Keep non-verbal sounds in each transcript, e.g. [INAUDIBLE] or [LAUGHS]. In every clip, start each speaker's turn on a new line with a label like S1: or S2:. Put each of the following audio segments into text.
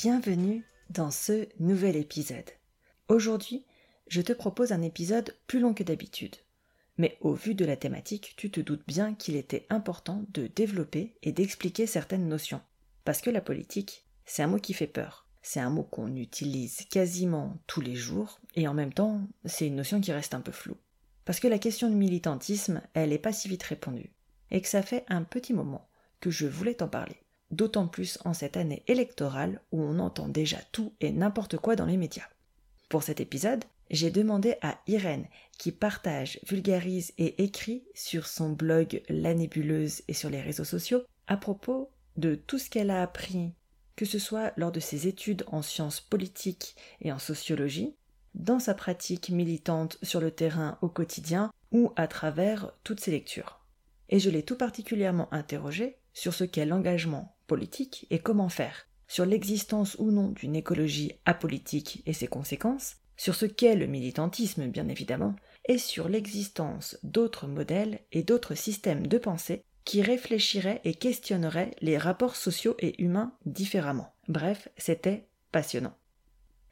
S1: Bienvenue dans ce nouvel épisode. Aujourd'hui, je te propose un épisode plus long que d'habitude. Mais au vu de la thématique, tu te doutes bien qu'il était important de développer et d'expliquer certaines notions. Parce que la politique, c'est un mot qui fait peur. C'est un mot qu'on utilise quasiment tous les jours, et en même temps, c'est une notion qui reste un peu floue. Parce que la question du militantisme, elle n'est pas si vite répondue, et que ça fait un petit moment que je voulais t'en parler. D'autant plus en cette année électorale où on entend déjà tout et n'importe quoi dans les médias. Pour cet épisode, j'ai demandé à Irène, qui partage, vulgarise et écrit sur son blog La Nébuleuse et sur les réseaux sociaux, à propos de tout ce qu'elle a appris que ce soit lors de ses études en sciences politiques et en sociologie, dans sa pratique militante sur le terrain au quotidien ou à travers toutes ses lectures. Et je l'ai tout particulièrement interrogée sur ce qu'est l'engagement politique et comment faire, sur l'existence ou non d'une écologie apolitique et ses conséquences, sur ce qu'est le militantisme bien évidemment, et sur l'existence d'autres modèles et d'autres systèmes de pensée qui réfléchirait et questionnerait les rapports sociaux et humains différemment. Bref, c'était passionnant.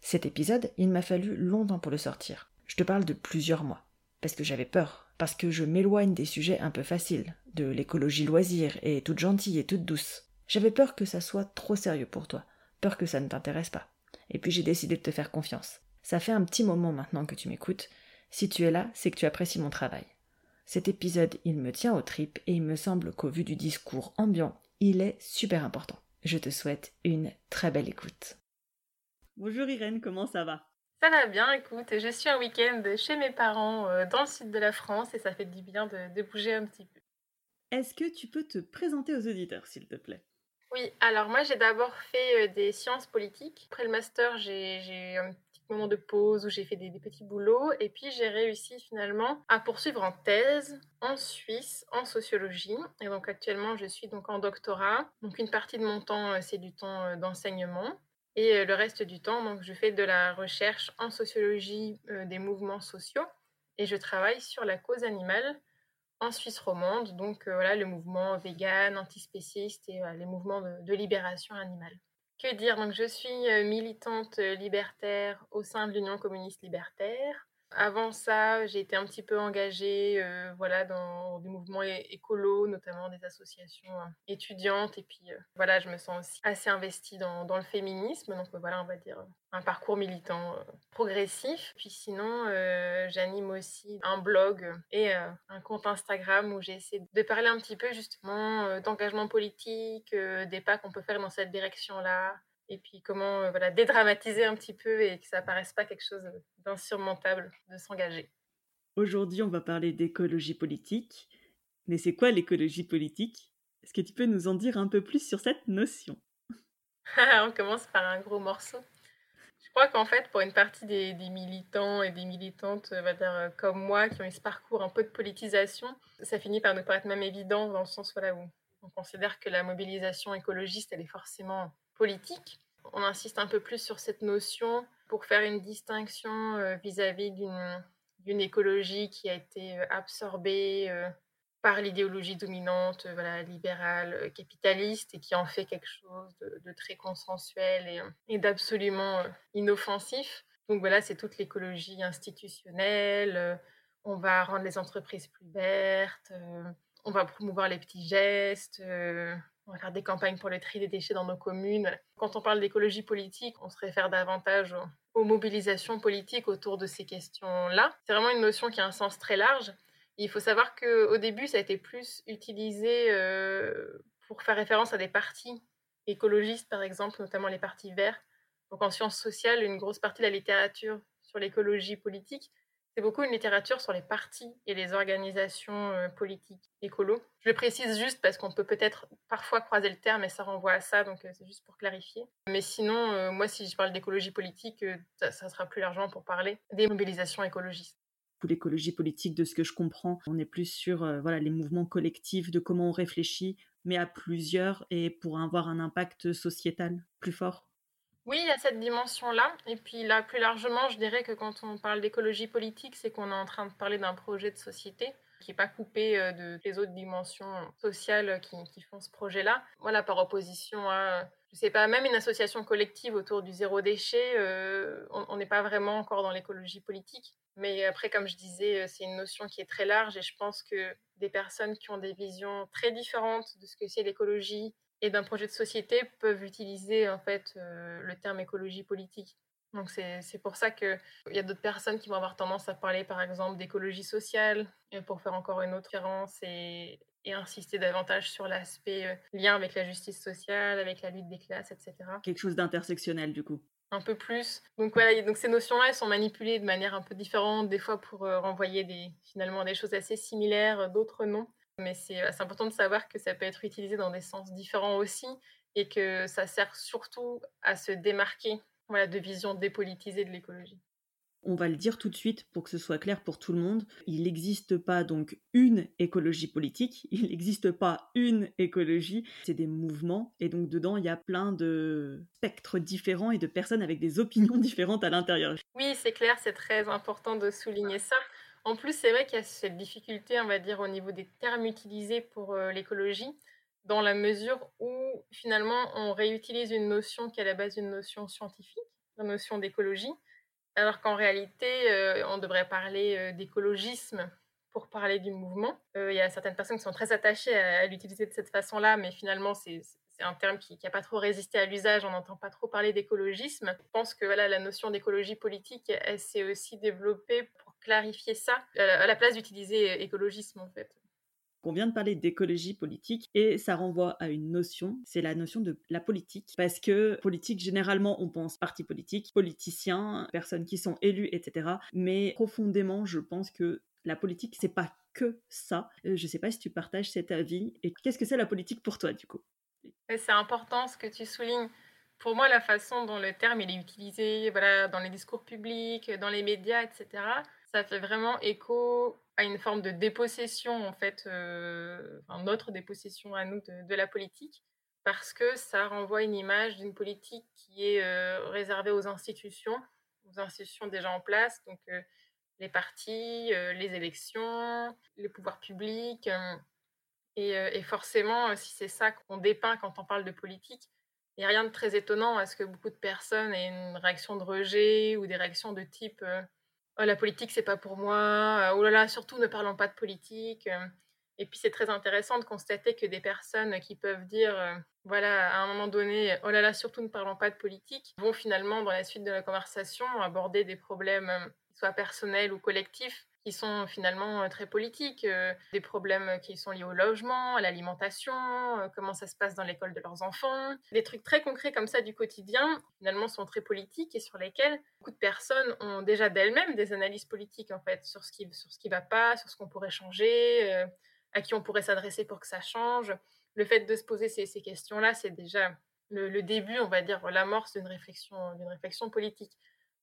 S1: Cet épisode, il m'a fallu longtemps pour le sortir. Je te parle de plusieurs mois. Parce que j'avais peur, parce que je m'éloigne des sujets un peu faciles, de l'écologie loisir et toute gentille et toute douce. J'avais peur que ça soit trop sérieux pour toi, peur que ça ne t'intéresse pas. Et puis j'ai décidé de te faire confiance. Ça fait un petit moment maintenant que tu m'écoutes. Si tu es là, c'est que tu apprécies mon travail. Cet épisode, il me tient aux tripes et il me semble qu'au vu du discours ambiant, il est super important. Je te souhaite une très belle écoute. Bonjour Irène, comment ça va?
S2: Ça va bien, écoute, je suis un week-end chez mes parents euh, dans le sud de la France et ça fait du bien de, bouger un petit peu.
S1: Est-ce que tu peux te présenter aux auditeurs, s'il te plaît?
S2: Oui, alors moi j'ai d'abord fait euh, des sciences politiques. Après le master, j'ai un moment de pause où j'ai fait des, petits boulots et puis j'ai réussi finalement à poursuivre en thèse en Suisse en sociologie et donc actuellement je suis donc en doctorat donc une partie de mon temps euh, c'est du temps euh, d'enseignement et le reste du temps donc je fais de la recherche en sociologie des mouvements sociaux et je travaille sur la cause animale en Suisse romande, donc voilà le mouvement vegan, antispéciste et les mouvements de libération animale. Que dire? Donc, je suis euh, militante euh, libertaire au sein de l'Union communiste libertaire. Avant ça, j'ai été un petit peu engagée euh, voilà, dans des mouvements écolos, notamment des associations étudiantes. Et puis voilà, je me sens aussi assez investie dans, dans le féminisme. Donc voilà, on va dire un parcours militant progressif. Puis sinon, j'anime aussi un blog et un compte Instagram où j'essaie de parler un petit peu justement d'engagement politique, des pas qu'on peut faire dans cette direction-là, et puis comment voilà, dédramatiser un petit peu et que ça paraisse pas quelque chose d'insurmontable de s'engager.
S1: Aujourd'hui, on va parler d'écologie politique. Mais c'est quoi l'écologie politique? Est-ce que tu peux nous en dire un peu plus sur cette notion? [LAUGHS]
S2: On commence par un gros morceau. Je crois qu'en fait, pour une partie des, militants et des militantes, va dire, comme moi, qui ont eu ce parcours un peu de politisation, ça finit par nous paraître même évident dans le sens voilà, où on considère que la mobilisation écologiste, elle est forcément politique. On insiste un peu plus sur cette notion pour faire une distinction euh, vis-à-vis d'une écologie qui a été euh, absorbée euh, par l'idéologie dominante, voilà, libérale, capitaliste, et qui en fait quelque chose de, très consensuel et, d'absolument inoffensif. Donc voilà, c'est toute l'écologie institutionnelle. on va rendre les entreprises plus vertes. on va promouvoir les petits gestes. On va faire des campagnes pour le tri des déchets dans nos communes. Quand on parle d'écologie politique, on se réfère davantage aux mobilisations politiques autour de ces questions-là. C'est vraiment une notion qui a un sens très large. Il faut savoir qu'au début, ça a été plus utilisé euh, pour faire référence à des partis écologistes, par exemple, notamment les partis verts. Donc en sciences sociales, une grosse partie de la littérature sur l'écologie politique, C'est beaucoup une littérature sur les partis et les organisations euh, politiques écolo. Je le précise juste parce qu'on peut peut-être parfois croiser le terme et ça renvoie à ça, donc euh, c'est juste pour clarifier. Mais sinon, euh, moi, si je parle d'écologie politique, ça, ça, sera plus largement pour parler des mobilisations écologistes.
S3: Pour l'écologie politique, de ce que je comprends, on est plus sur voilà les mouvements collectifs, de comment on réfléchit, mais à plusieurs et pour avoir un impact sociétal plus fort.
S2: Oui, il y a cette dimension-là. Et puis là, plus largement, je dirais que quand on parle d'écologie politique, c'est qu'on est en train de parler d'un projet de société qui n'est pas coupé euh, de les autres dimensions sociales qui, font ce projet-là. Voilà, par opposition à, je sais pas, même une association collective autour du zéro déchet, euh, on n'est pas vraiment encore dans l'écologie politique. Mais après, comme je disais, euh, c'est une notion qui est très large et je pense que des personnes qui ont des visions très différentes de ce que c'est l'écologie, et d'un projet de société peuvent utiliser en fait euh, le terme écologie politique. Donc c'est pour ça qu'il y a d'autres personnes qui vont avoir tendance à parler par exemple d'écologie sociale pour faire encore une autre différence et, et insister davantage sur l'aspect euh, lien avec la justice sociale, avec la lutte des classes, etc.
S3: Quelque chose d'intersectionnel du coup
S2: un peu plus. Donc voilà, donc ces notions-là, elles sont manipulées de manière un peu différente, des fois pour euh, renvoyer des, finalement des choses assez similaires, d'autres non. Mais euh, c'est important de savoir que ça peut être utilisé dans des sens différents aussi et que ça sert surtout à se démarquer voilà, de vision dépolitisée de l'écologie.
S3: On va le dire tout de suite pour que ce soit clair pour tout le monde. Il n'existe pas donc une écologie politique, [LAUGHS] il n'existe pas une écologie, c'est des mouvements et donc dedans il y a plein de spectres différents et de personnes avec des opinions [LAUGHS] différentes à l'intérieur.
S2: Oui, c'est clair, c'est très important de souligner ça. En plus, c'est vrai qu'il y a cette difficulté, on va dire, au niveau des termes utilisés pour euh, l'écologie, dans la mesure où finalement on réutilise une notion qui est à la base une notion scientifique, la notion d'écologie, alors qu'en réalité, euh, on devrait parler euh, d'écologisme pour parler du mouvement. Il y a certaines personnes qui sont très attachées à, l'utiliser de cette façon-là, mais finalement, c'est un terme qui n'a pas trop résisté à l'usage, on n'entend pas trop parler d'écologisme. Je pense que voilà, la notion d'écologie politique, elle s'est aussi développée clarifier ça, à la place d'utiliser euh, écologisme en fait.
S3: On vient de parler d'écologie politique et ça renvoie à une notion, c'est la notion de la politique. Parce que politique, généralement, on pense parti politique, politiciens, personnes qui sont élues, etc. Mais profondément, je pense que la politique, c'est pas que ça. Euh, je sais pas si tu partages cet avis. Et qu'est-ce que c'est la politique pour toi, du coup?
S2: C'est important ce que tu soulignes. Pour moi, la façon dont le terme il est utilisé voilà, dans les discours publics, dans les médias, etc., ça fait vraiment écho à une forme de dépossession, en fait, euh, notre dépossession à nous de, la politique, parce que ça renvoie une image d'une politique qui est euh, réservée aux institutions, aux institutions déjà en place, donc euh, les partis, les élections, les pouvoirs publics. Et, forcément, si c'est ça qu'on dépeint quand on parle de politique, il n'y a rien de très étonnant à ce que beaucoup de personnes aient une réaction de rejet ou des réactions de type la politique, c'est pas pour moi, oh là là, surtout ne parlons pas de politique. Et puis c'est très intéressant de constater que des personnes qui peuvent dire, voilà, à un moment donné, oh là là, surtout ne parlons pas de politique, vont finalement, dans la suite de la conversation, aborder des problèmes, soit personnels ou collectifs, qui sont finalement euh, très politiques, euh, des problèmes qui sont liés au logement, à l'alimentation, euh, comment ça se passe dans l'école de leurs enfants, des trucs très concrets comme ça du quotidien, finalement sont très politiques et sur lesquels beaucoup de personnes ont déjà d'elles-mêmes des analyses politiques en fait sur ce qui sur ce qui va pas, sur ce qu'on pourrait changer, à qui on pourrait s'adresser pour que ça change. Le fait de se poser ces, questions-là, c'est déjà le, le, début, on va dire, l'amorce d'une réflexion, d'une réflexion politique.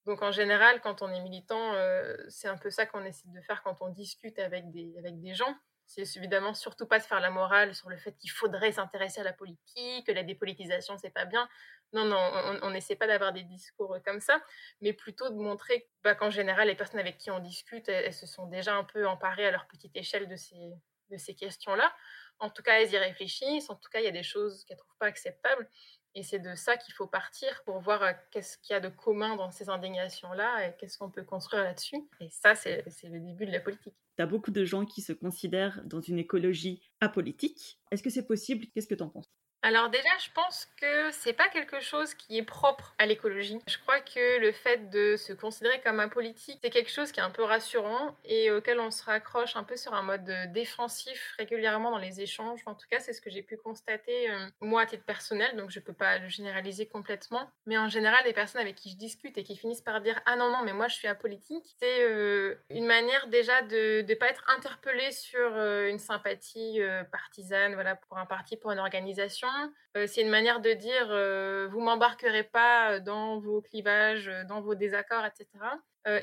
S2: Donc en général, quand on est militant, euh, c'est un peu ça qu'on essaie de faire quand on discute avec des, avec des gens. C'est évidemment surtout pas de faire la morale sur le fait qu'il faudrait s'intéresser à la politique, que la dépolitisation c'est pas bien. Non, non, on n'essaie pas d'avoir des discours comme ça, mais plutôt de montrer bah, qu'en général, les personnes avec qui on discute, elles, se sont déjà un peu emparées à leur petite échelle de ces, de ces questions-là. En tout cas, elles y réfléchissent. En tout cas, il y a des choses qu'elles ne trouvent pas acceptables. Et c'est de ça qu'il faut partir pour voir euh, qu'est-ce qu'il y a de commun dans ces indignations-là et qu'est-ce qu'on peut construire là-dessus. Et ça, c'est le début de la politique.
S3: Tu as beaucoup de gens qui se considèrent dans une écologie apolitique. Est-ce que c'est possible? Qu'est-ce que tu en penses?
S2: Alors déjà, je pense que c'est pas quelque chose qui est propre à l'écologie. Je crois que le fait de se considérer comme un politique, c'est quelque chose qui est un peu rassurant et auquel on se raccroche un peu sur un mode défensif régulièrement dans les échanges. En tout cas, c'est ce que j'ai pu constater euh, moi à titre personnel, donc je peux pas le généraliser complètement. Mais en général, les personnes avec qui je discute et qui finissent par dire ah non non mais moi je suis apolitique, c'est euh, une manière déjà de ne pas être interpellé sur euh, une sympathie partisane, voilà pour un parti, pour une organisation euh, c'est une manière de dire euh, vous m'embarquerez pas dans vos clivages, euh, dans vos désaccords, etc.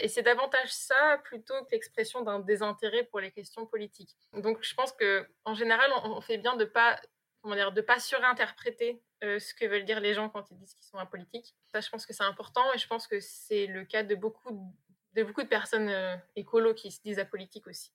S2: et c'est davantage ça plutôt que l'expression d'un désintérêt pour les questions politiques. Donc je pense que en général, on, fait bien de pas comment dire, de pas surinterpréter ce que veulent dire les gens quand ils disent qu'ils sont apolitiques. Ça, je pense que c'est important et je pense que c'est le cas de beaucoup de, beaucoup de personnes écolos qui se disent apolitiques aussi.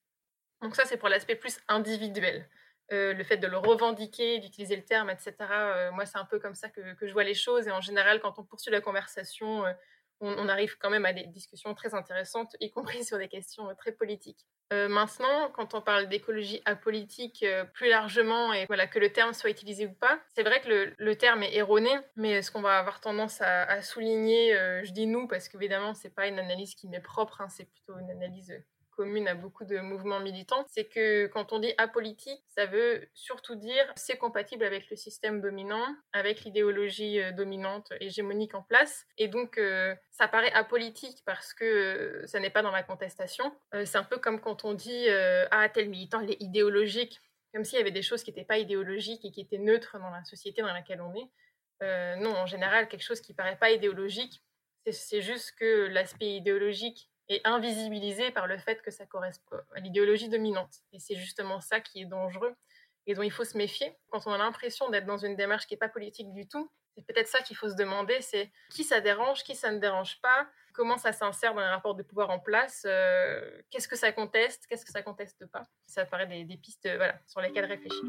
S2: Donc ça, c'est pour l'aspect plus individuel. Euh, le fait de le revendiquer, d'utiliser le terme, etc. Euh, moi, c'est un peu comme ça que, je vois les choses. Et en général, quand on poursuit la conversation, euh, on, arrive quand même à des discussions très intéressantes, y compris [LAUGHS] sur des questions très politiques. maintenant, quand on parle d'écologie apolitique plus largement et voilà que le terme soit utilisé ou pas, c'est vrai que le, terme est erroné, mais ce qu'on va avoir tendance à, souligner, je dis nous parce qu'évidemment c'est pas une analyse qui m'est propre, hein, c'est plutôt une analyse commune à beaucoup de mouvements militants, c'est que quand on dit apolitique, ça veut surtout dire c'est compatible avec le système dominant, avec l'idéologie euh, dominante hégémonique en place. Et donc, euh, ça paraît apolitique parce que euh, ça n'est pas dans la contestation. c'est un peu comme quand on dit ah, tel militant, il est idéologique, comme s'il y avait des choses qui n'étaient pas idéologiques et qui étaient neutres dans la société dans laquelle on est. non, en général, quelque chose qui paraît pas idéologique, c'est juste que l'aspect idéologique et invisibilisé par le fait que ça correspond à l'idéologie dominante. Et c'est justement ça qui est dangereux et dont il faut se méfier. Quand on a l'impression d'être dans une démarche qui n'est pas politique du tout, c'est peut-être ça qu'il faut se demander, c'est qui ça dérange, qui ça ne dérange pas, comment ça s'insère dans les rapports de pouvoir en place, euh, qu'est-ce que ça conteste, qu'est-ce que ça conteste pas. Ça paraît des, des pistes voilà, sur lesquelles réfléchir.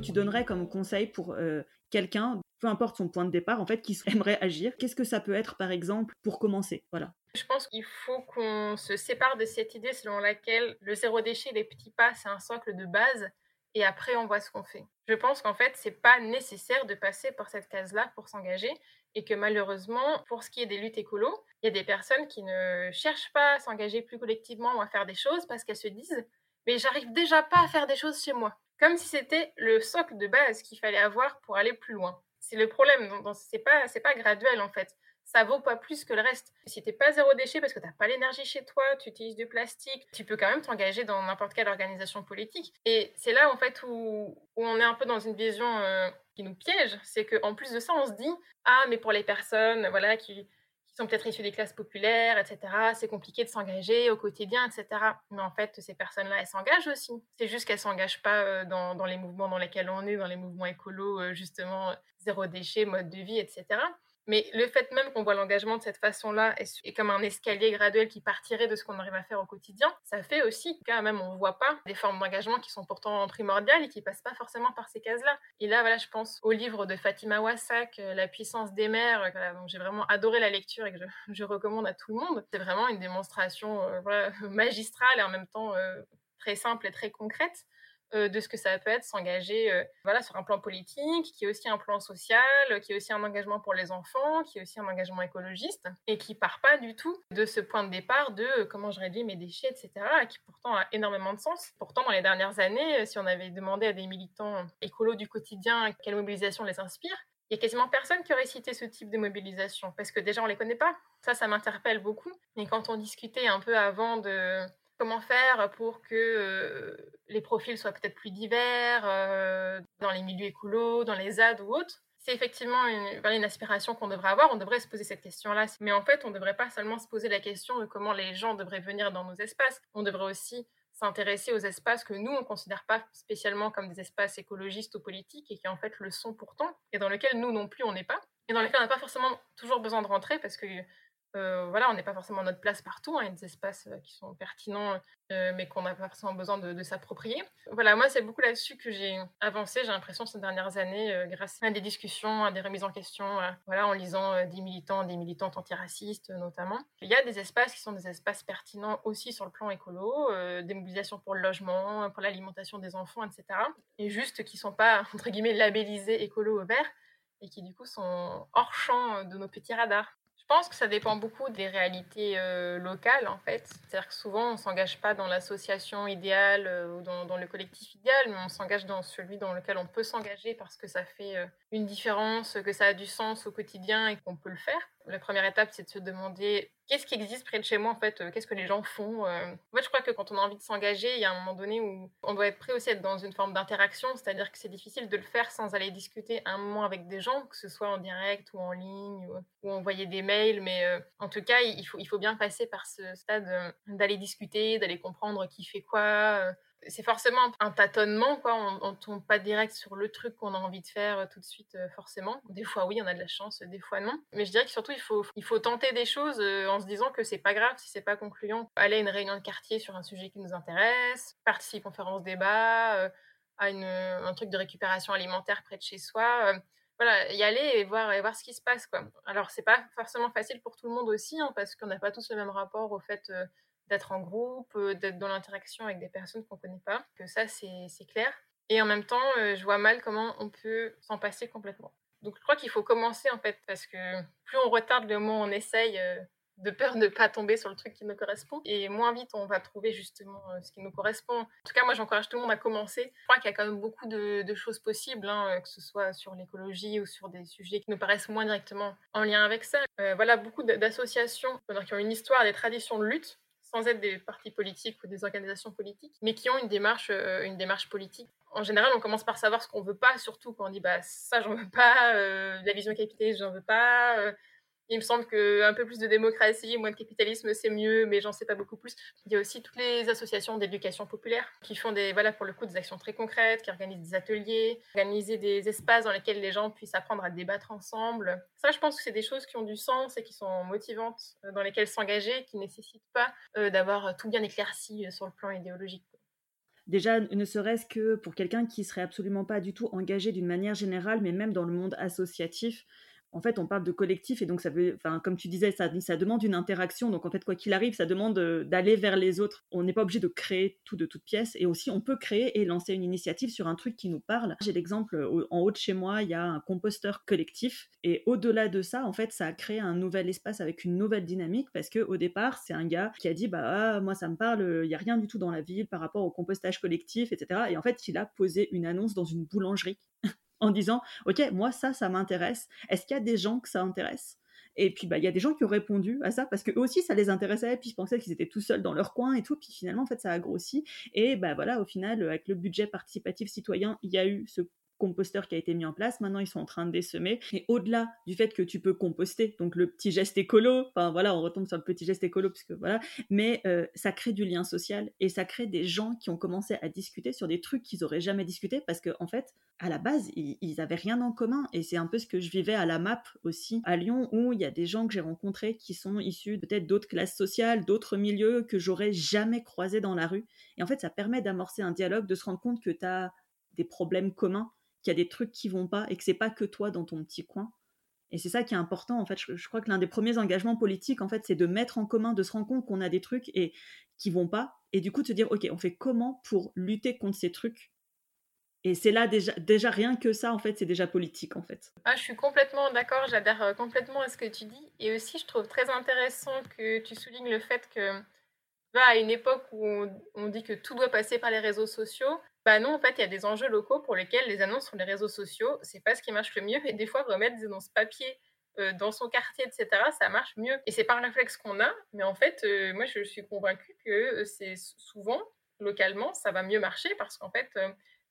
S3: Tu donnerais comme conseil pour euh, quelqu'un, peu importe son point de départ, en fait, qui aimerait agir? Qu'est-ce que ça peut être, par exemple, pour commencer? Voilà.
S2: Je pense qu'il faut qu'on se sépare de cette idée selon laquelle le zéro déchet, les petits pas, c'est un socle de base et après on voit ce qu'on fait. Je pense qu'en fait, c'est pas nécessaire de passer par cette case-là pour s'engager et que malheureusement, pour ce qui est des luttes écolo, il y a des personnes qui ne cherchent pas à s'engager plus collectivement ou à faire des choses parce qu'elles se disent mais j'arrive déjà pas à faire des choses chez moi comme si c'était le socle de base qu'il fallait avoir pour aller plus loin. C'est le problème, c'est pas, pas graduel en fait. Ça vaut pas plus que le reste. Si t'es pas zéro déchet parce que t'as pas l'énergie chez toi, tu utilises du plastique, tu peux quand même t'engager dans n'importe quelle organisation politique. Et c'est là en fait où, on est un peu dans une vision euh, qui nous piège, c'est qu'en plus de ça, on se dit ah mais pour les personnes voilà qui sont peut-être issus des classes populaires, etc. C'est compliqué de s'engager au quotidien, etc. Mais en fait, ces personnes-là, elles s'engagent aussi. C'est juste qu'elles s'engagent pas euh, dans, dans, les mouvements dans lesquels on est, dans les mouvements écolos, euh, justement, zéro déchet, mode de vie, etc. Mais le fait même qu'on voit l'engagement de cette façon-là et comme un escalier graduel qui partirait de ce qu'on arrive à faire au quotidien, ça fait aussi quand même on ne voit pas des formes d'engagement qui sont pourtant primordiales et qui passent pas forcément par ces cases-là. Et là, voilà, je pense au livre de Fatima Wassak, euh, La puissance des mers, euh, dont j'ai vraiment adoré la lecture et que [LAUGHS] je, recommande à tout le monde. C'est vraiment une démonstration euh, [LAUGHS] magistrale et en même temps très simple et très concrète euh, de ce que ça peut être s'engager euh, voilà, sur un plan politique, qui est aussi un plan social, qui est aussi un engagement pour les enfants, qui est aussi un engagement écologiste, et qui part pas du tout de ce point de départ de euh, comment je réduis mes déchets, etc., qui pourtant a énormément de sens. Pourtant, dans les dernières années, si on avait demandé à des militants écolos du quotidien quelle mobilisation les inspire, il y a quasiment personne qui aurait cité ce type de mobilisation, parce que déjà on les connaît pas. Ça, ça m'interpelle beaucoup. Et quand on discutait un peu avant de comment faire pour que euh, les profils soient peut-être plus divers euh, dans les milieux écolos, dans les ZAD ou autres. C'est effectivement une, une aspiration qu'on devrait avoir. On devrait se poser cette question-là. Mais en fait, on ne devrait pas seulement se poser la question de comment les gens devraient venir dans nos espaces. On devrait aussi s'intéresser aux espaces que nous, on ne considère pas spécialement comme des espaces écologistes ou politiques et qui en fait le sont pourtant, et dans lesquels nous non plus on n'est pas, et dans lesquels on n'a pas forcément toujours besoin de rentrer parce que voilà, on n'est pas forcément notre place partout. Hein, il y a des espaces qui sont pertinents, mais qu'on n'a pas forcément besoin de, s'approprier. Voilà, moi, c'est beaucoup là-dessus que j'ai avancé, j'ai l'impression, ces dernières années, grâce à des discussions, à des remises en question, voilà, en lisant des militants, des militantes antiracistes notamment. Il y a des espaces qui sont des espaces pertinents aussi sur le plan écolo, des mobilisations pour le logement, pour l'alimentation des enfants, etc. Et juste qui ne sont pas, entre guillemets, labellisés écolo au vert et qui du coup sont hors champ de nos petits radars. Je pense que ça dépend beaucoup des réalités euh, locales, en fait. C'est-à-dire que souvent, on ne s'engage pas dans l'association idéale euh, ou dans, le collectif idéal, mais on s'engage dans celui dans lequel on peut s'engager parce que ça fait euh, une différence, que ça a du sens au quotidien et qu'on peut le faire. La première étape, c'est de se demander qu'est-ce qui existe près de chez moi, en fait, qu'est-ce que les gens font. En fait, je crois que quand on a envie de s'engager, il y a un moment donné où on doit être prêt aussi à être dans une forme d'interaction, c'est-à-dire que c'est difficile de le faire sans aller discuter un moment avec des gens, que ce soit en direct ou en ligne, ou, envoyer des mails, mais en tout cas, il faut bien passer par ce stade d'aller discuter, d'aller comprendre qui fait quoi c'est forcément un tâtonnement, quoi. On, ne tombe pas direct sur le truc qu'on a envie de faire euh, tout de suite, euh, forcément. Des fois, oui, on a de la chance, des fois, non. Mais je dirais que surtout, il faut, il faut tenter des choses euh, en se disant que c'est pas grave si c'est pas concluant. Aller à une réunion de quartier sur un sujet qui nous intéresse, participer à une conférence débat, à une, un truc de récupération alimentaire près de chez soi. voilà, y aller et voir, et voir ce qui se passe, quoi. Alors, c'est pas forcément facile pour tout le monde aussi, hein, parce qu'on n'a pas tous le même rapport au fait d'être en groupe, euh, d'être dans l'interaction avec des personnes qu'on ne connaît pas. Que ça, c'est clair. Et en même temps, euh, je vois mal comment on peut s'en passer complètement. Donc je crois qu'il faut commencer en fait, parce que plus on retarde le où on essaye, euh, de peur de ne pas tomber sur le truc qui nous correspond, et moins vite on va trouver justement ce qui nous correspond. En tout cas, moi j'encourage tout le monde à commencer. Je crois qu'il y a quand même beaucoup de, choses possibles, hein, que ce soit sur l'écologie ou sur des sujets qui nous paraissent moins directement en lien avec ça. voilà, beaucoup d'associations qui ont une histoire, des traditions de lutte sans être des partis politiques ou des organisations politiques, mais qui ont une démarche, euh, une démarche politique. En général, on commence par savoir ce qu'on veut pas, surtout quand on dit bah ça j'en veux pas, euh, la vision capitaliste j'en veux pas, euh, il me semble qu'un peu plus de démocratie, moins de capitalisme, c'est mieux, mais j'en sais pas beaucoup plus. Il y a aussi toutes les associations d'éducation populaire qui font des, voilà, pour le coup, des actions très concrètes, qui organisent des ateliers, organiser des espaces dans lesquels les gens puissent apprendre à débattre ensemble. Ça, je pense que c'est des choses qui ont du sens et qui sont motivantes, euh, dans lesquelles s'engager, qui nécessitent pas euh, d'avoir tout bien éclairci euh, sur le plan idéologique.
S3: Déjà, ne serait-ce que pour quelqu'un qui serait absolument pas du tout engagé d'une manière générale, mais même dans le monde associatif, en fait, on parle de collectif et donc ça veut, enfin, comme tu disais, ça, demande une interaction. Donc en fait, quoi qu'il arrive, ça demande euh, d'aller vers les autres. On n'est pas obligé de créer tout de toute pièce et aussi on peut créer et lancer une initiative sur un truc qui nous parle. J'ai l'exemple en haut de chez moi, il y a un composteur collectif et au-delà de ça, en fait, ça a créé un nouvel espace avec une nouvelle dynamique parce que au départ, c'est un gars qui a dit bah ah, moi ça me parle, il y a rien du tout dans la ville par rapport au compostage collectif, etc. Et en fait, il a posé une annonce dans une boulangerie en disant ok moi ça ça m'intéresse. Est-ce qu'il y a des gens que ça intéresse? Et puis bah il y a des gens qui ont répondu à ça parce que eux aussi ça les intéressait. Puis ils pensaient qu'ils étaient tout seuls dans leur coin et tout. Puis finalement en fait ça a grossi. Et bah voilà au final avec le budget participatif citoyen il y a eu ce composteur qui a été mis en place. Maintenant, ils sont en train de désemer. Et au-delà du fait que tu peux composter, donc le petit geste écolo, enfin voilà, on retombe sur le petit geste écolo, puisque voilà, mais euh, ça crée du lien social et ça crée des gens qui ont commencé à discuter sur des trucs qu'ils auraient jamais discuté parce qu'en en fait, à la base, ils, ils, avaient rien en commun. Et c'est un peu ce que je vivais à la MAP aussi, à Lyon, où il y a des gens que j'ai rencontrés qui sont issus peut-être d'autres classes sociales, d'autres milieux que j'aurais jamais croisés dans la rue. Et en fait, ça permet d'amorcer un dialogue, de se rendre compte que tu as des problèmes communs qu'il y a des trucs qui vont pas et que c'est pas que toi dans ton petit coin. Et c'est ça qui est important, en fait. Je, crois que l'un des premiers engagements politiques, en fait, c'est de mettre en commun, de se rendre compte qu'on a des trucs et qui vont pas, et du coup de se dire, ok, on fait comment pour lutter contre ces trucs? Et c'est là déjà, rien que ça, en fait, c'est déjà politique, en fait.
S2: Ah, je suis complètement d'accord, j'adhère euh, complètement à ce que tu dis, et aussi je trouve très intéressant que tu soulignes le fait que, à une époque où on dit que tout doit passer par les réseaux sociaux, bah non, en fait, il y a des enjeux locaux pour lesquels les annonces sur les réseaux sociaux, c'est pas ce qui marche le mieux. Et des fois, remettre des annonces papier euh, dans son quartier, etc., ça marche mieux. Et c'est pas un réflexe qu'on a, mais en fait, euh, moi, je suis convaincue que euh, c'est souvent, localement, ça va mieux marcher parce qu'en fait,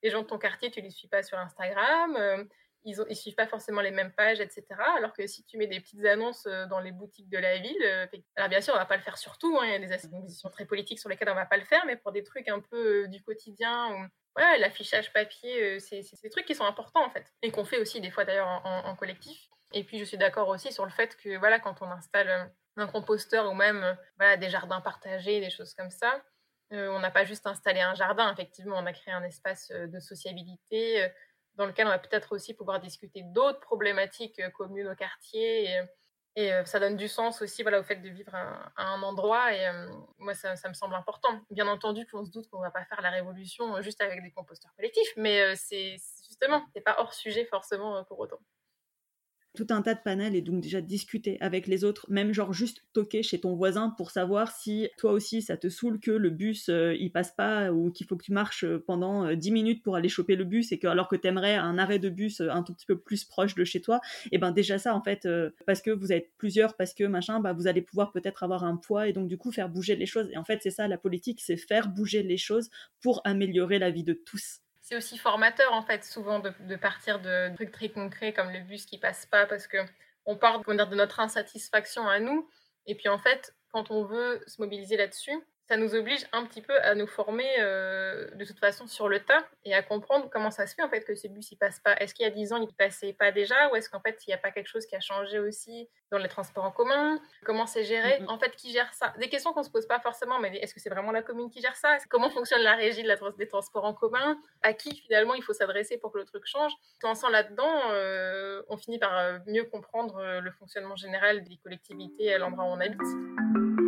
S2: les gens de ton quartier, tu les suis pas sur Instagram, ils, ne suivent pas forcément les mêmes pages, etc. Alors que si tu mets des petites annonces dans les boutiques de la ville, alors bien sûr, on va pas le faire sur tout, hein, il y a des positions très politiques sur lesquelles on va pas le faire, mais pour des trucs un peu du quotidien, l'affichage papier, c'est des trucs qui sont importants en fait, et qu'on fait aussi des fois d'ailleurs en, collectif. Et puis je suis d'accord aussi sur le fait que voilà, quand on installe un composteur ou même voilà, des jardins partagés, des choses comme ça, on n'a pas juste installé un jardin, effectivement, on a créé un espace de sociabilité dans lequel on va peut-être aussi pouvoir discuter d'autres problématiques communes au quartier. Et, ça donne du sens aussi voilà, au fait de vivre à, un endroit. Et moi, ça, me semble important. Bien entendu qu'on se doute qu'on ne va pas faire la révolution juste avec des composteurs collectifs, mais c'est justement, c'est pas hors sujet forcément pour autant
S3: tout un tas de panels et donc déjà discuter avec les autres, même genre juste toquer chez ton voisin pour savoir si toi aussi ça te saoule que le bus euh, il passe pas ou qu'il faut que tu marches euh, pendant 10 euh, minutes pour aller choper le bus et que alors que t'aimerais un arrêt de bus un tout petit peu plus proche de chez toi, et ben déjà ça en fait parce que vous êtes plusieurs, parce que machin, bah vous allez pouvoir peut-être avoir un poids et donc du coup faire bouger les choses. Et en fait c'est ça la politique, c'est faire bouger les choses pour améliorer la vie de tous
S2: c'est aussi formateur en fait souvent de, partir de trucs très concrets comme le bus qui passe pas parce que on part de notre insatisfaction à nous. Et puis en fait quand on veut se mobiliser là-dessus ça nous oblige un petit peu à nous former euh, de toute façon sur le tas et à comprendre comment ça se fait en fait que ces bus ils passent pas. Est-ce qu'il y a 10 ans ils passaient pas déjà ou est-ce qu'en fait il n'y a pas quelque chose qui a changé aussi dans les transports en commun? Comment c'est géré? En fait, qui gère ça? Des questions qu'on se pose pas forcément, mais est-ce que c'est vraiment la commune qui gère ça? Comment fonctionne la régie de la des transports en commun? À qui finalement il faut s'adresser pour que le truc change? En sent là-dedans, euh, on finit par euh, mieux comprendre le fonctionnement général des collectivités à l'endroit où on habite.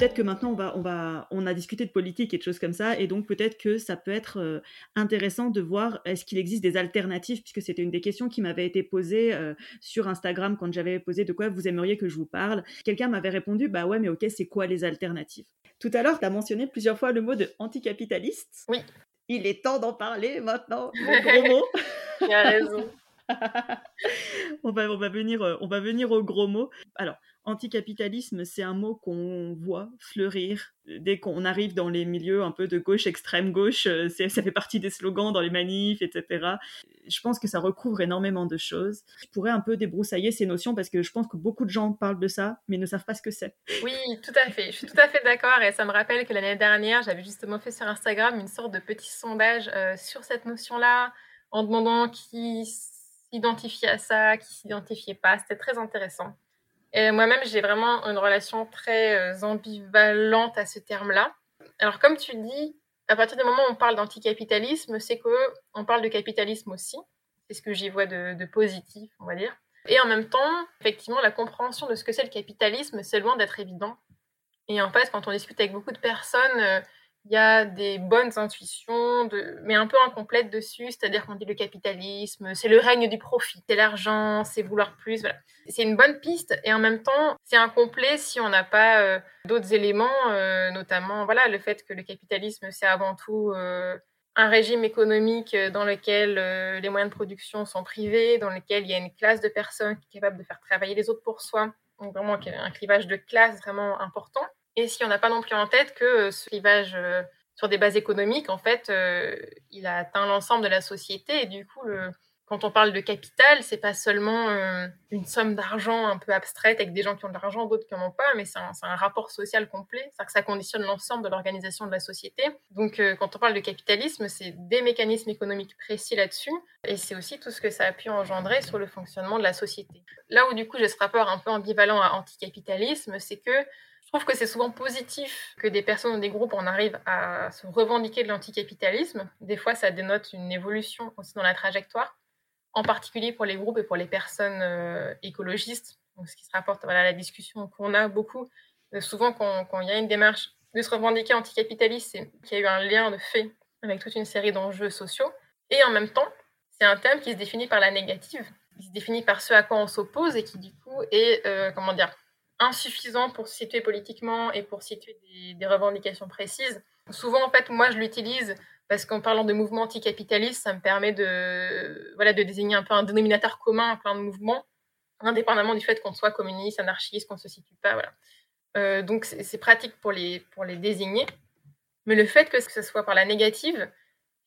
S3: Peut-être que maintenant on va, on va, on a discuté de politique et de choses comme ça, et donc peut-être que ça peut être euh, intéressant de voir est-ce qu'il existe des alternatives, puisque c'était une des questions qui m'avait été posée euh, sur Instagram quand j'avais posé de quoi vous aimeriez que je vous parle. Quelqu'un m'avait répondu bah ouais, mais ok, c'est quoi les alternatives? Tout à l'heure, tu as mentionné plusieurs fois le mot de anticapitaliste.
S2: Oui.
S3: Il est temps d'en parler maintenant, mon gros mot.
S2: tu as raison. [LAUGHS]
S3: on, va, on, va venir, euh, on va venir au gros mot. Alors, anticapitalisme, c'est un mot qu'on voit fleurir dès qu'on arrive dans les milieux un peu de gauche, extrême gauche. Euh, ça fait partie des slogans dans les manifs, etc. Je pense que ça recouvre énormément de choses. Je pourrais un peu débroussailler ces notions parce que je pense que beaucoup de gens parlent de ça, mais ne savent pas ce que c'est.
S2: Oui, tout à fait. Je suis tout à fait d'accord et ça me rappelle que l'année dernière, j'avais justement fait sur Instagram une sorte de petit sondage euh, sur cette notion-là en demandant qui s'identifiait à ça, qui s'identifiait pas. C'était très intéressant. Et moi-même, j'ai vraiment une relation très euh, ambivalente à ce terme-là. Alors, comme tu dis, à partir du moment où on parle d'anticapitalisme, c'est que on parle de capitalisme aussi. C'est ce que j'y vois de, positif, on va dire. Et en même temps, effectivement, la compréhension de ce que c'est le capitalisme, c'est loin d'être évident. Et en fait, quand on discute avec beaucoup de personnes, euh, il y a des bonnes intuitions, mais un peu incomplètes dessus, c'est-à-dire qu'on dit le capitalisme, c'est le règne du profit, c'est l'argent, c'est vouloir plus, voilà. C'est une bonne piste et en même temps, c'est incomplet si on n'a pas euh, d'autres éléments, euh, notamment voilà, le fait que le capitalisme, c'est avant tout euh, un régime économique dans lequel les moyens de production sont privés, dans lequel il y a une classe de personnes qui est capable de faire travailler les autres pour soi, donc vraiment un clivage de classe vraiment important. Et si on n'a pas non plus en tête que euh, ce clivage euh, sur des bases économiques, en fait, euh, il a atteint l'ensemble de la société. Et du coup, quand on parle de capital, c'est pas seulement une somme d'argent un peu abstraite avec des gens qui ont de l'argent, d'autres qui n'en ont pas, mais c'est un, rapport social complet. C'est-à-dire que ça conditionne l'ensemble de l'organisation de la société. Donc, quand on parle de capitalisme, c'est des mécanismes économiques précis là-dessus. Et c'est aussi tout ce que ça a pu engendrer sur le fonctionnement de la société. Là où, du coup, j'ai ce rapport un peu ambivalent à anticapitalisme, c'est que trouve que c'est souvent positif que des personnes ou des groupes en arrivent à se revendiquer de l'anticapitalisme. Des fois, ça dénote une évolution aussi dans la trajectoire, en particulier pour les groupes et pour les personnes euh, écologistes. Donc, ce qui se rapporte à la discussion qu'on a beaucoup. Euh, souvent, quand, il y a une démarche de se revendiquer anticapitaliste, c'est qu'il y a eu un lien de fait avec toute une série d'enjeux sociaux. Et en même temps, c'est un thème qui se définit par la négative, qui se définit par ce à quoi on s'oppose et qui, du coup, est, euh, comment dire, insuffisant pour se situer politiquement et pour situer des, revendications précises. Souvent, en fait, moi, je l'utilise parce qu'en parlant de mouvement anticapitaliste, ça me permet de, voilà, de désigner un peu un dénominateur commun à plein de mouvements, indépendamment du fait qu'on soit communiste, anarchiste, qu'on ne se situe pas. Voilà. Euh, donc, c'est pratique pour les, pour les désigner. Mais le fait que ce soit par la négative,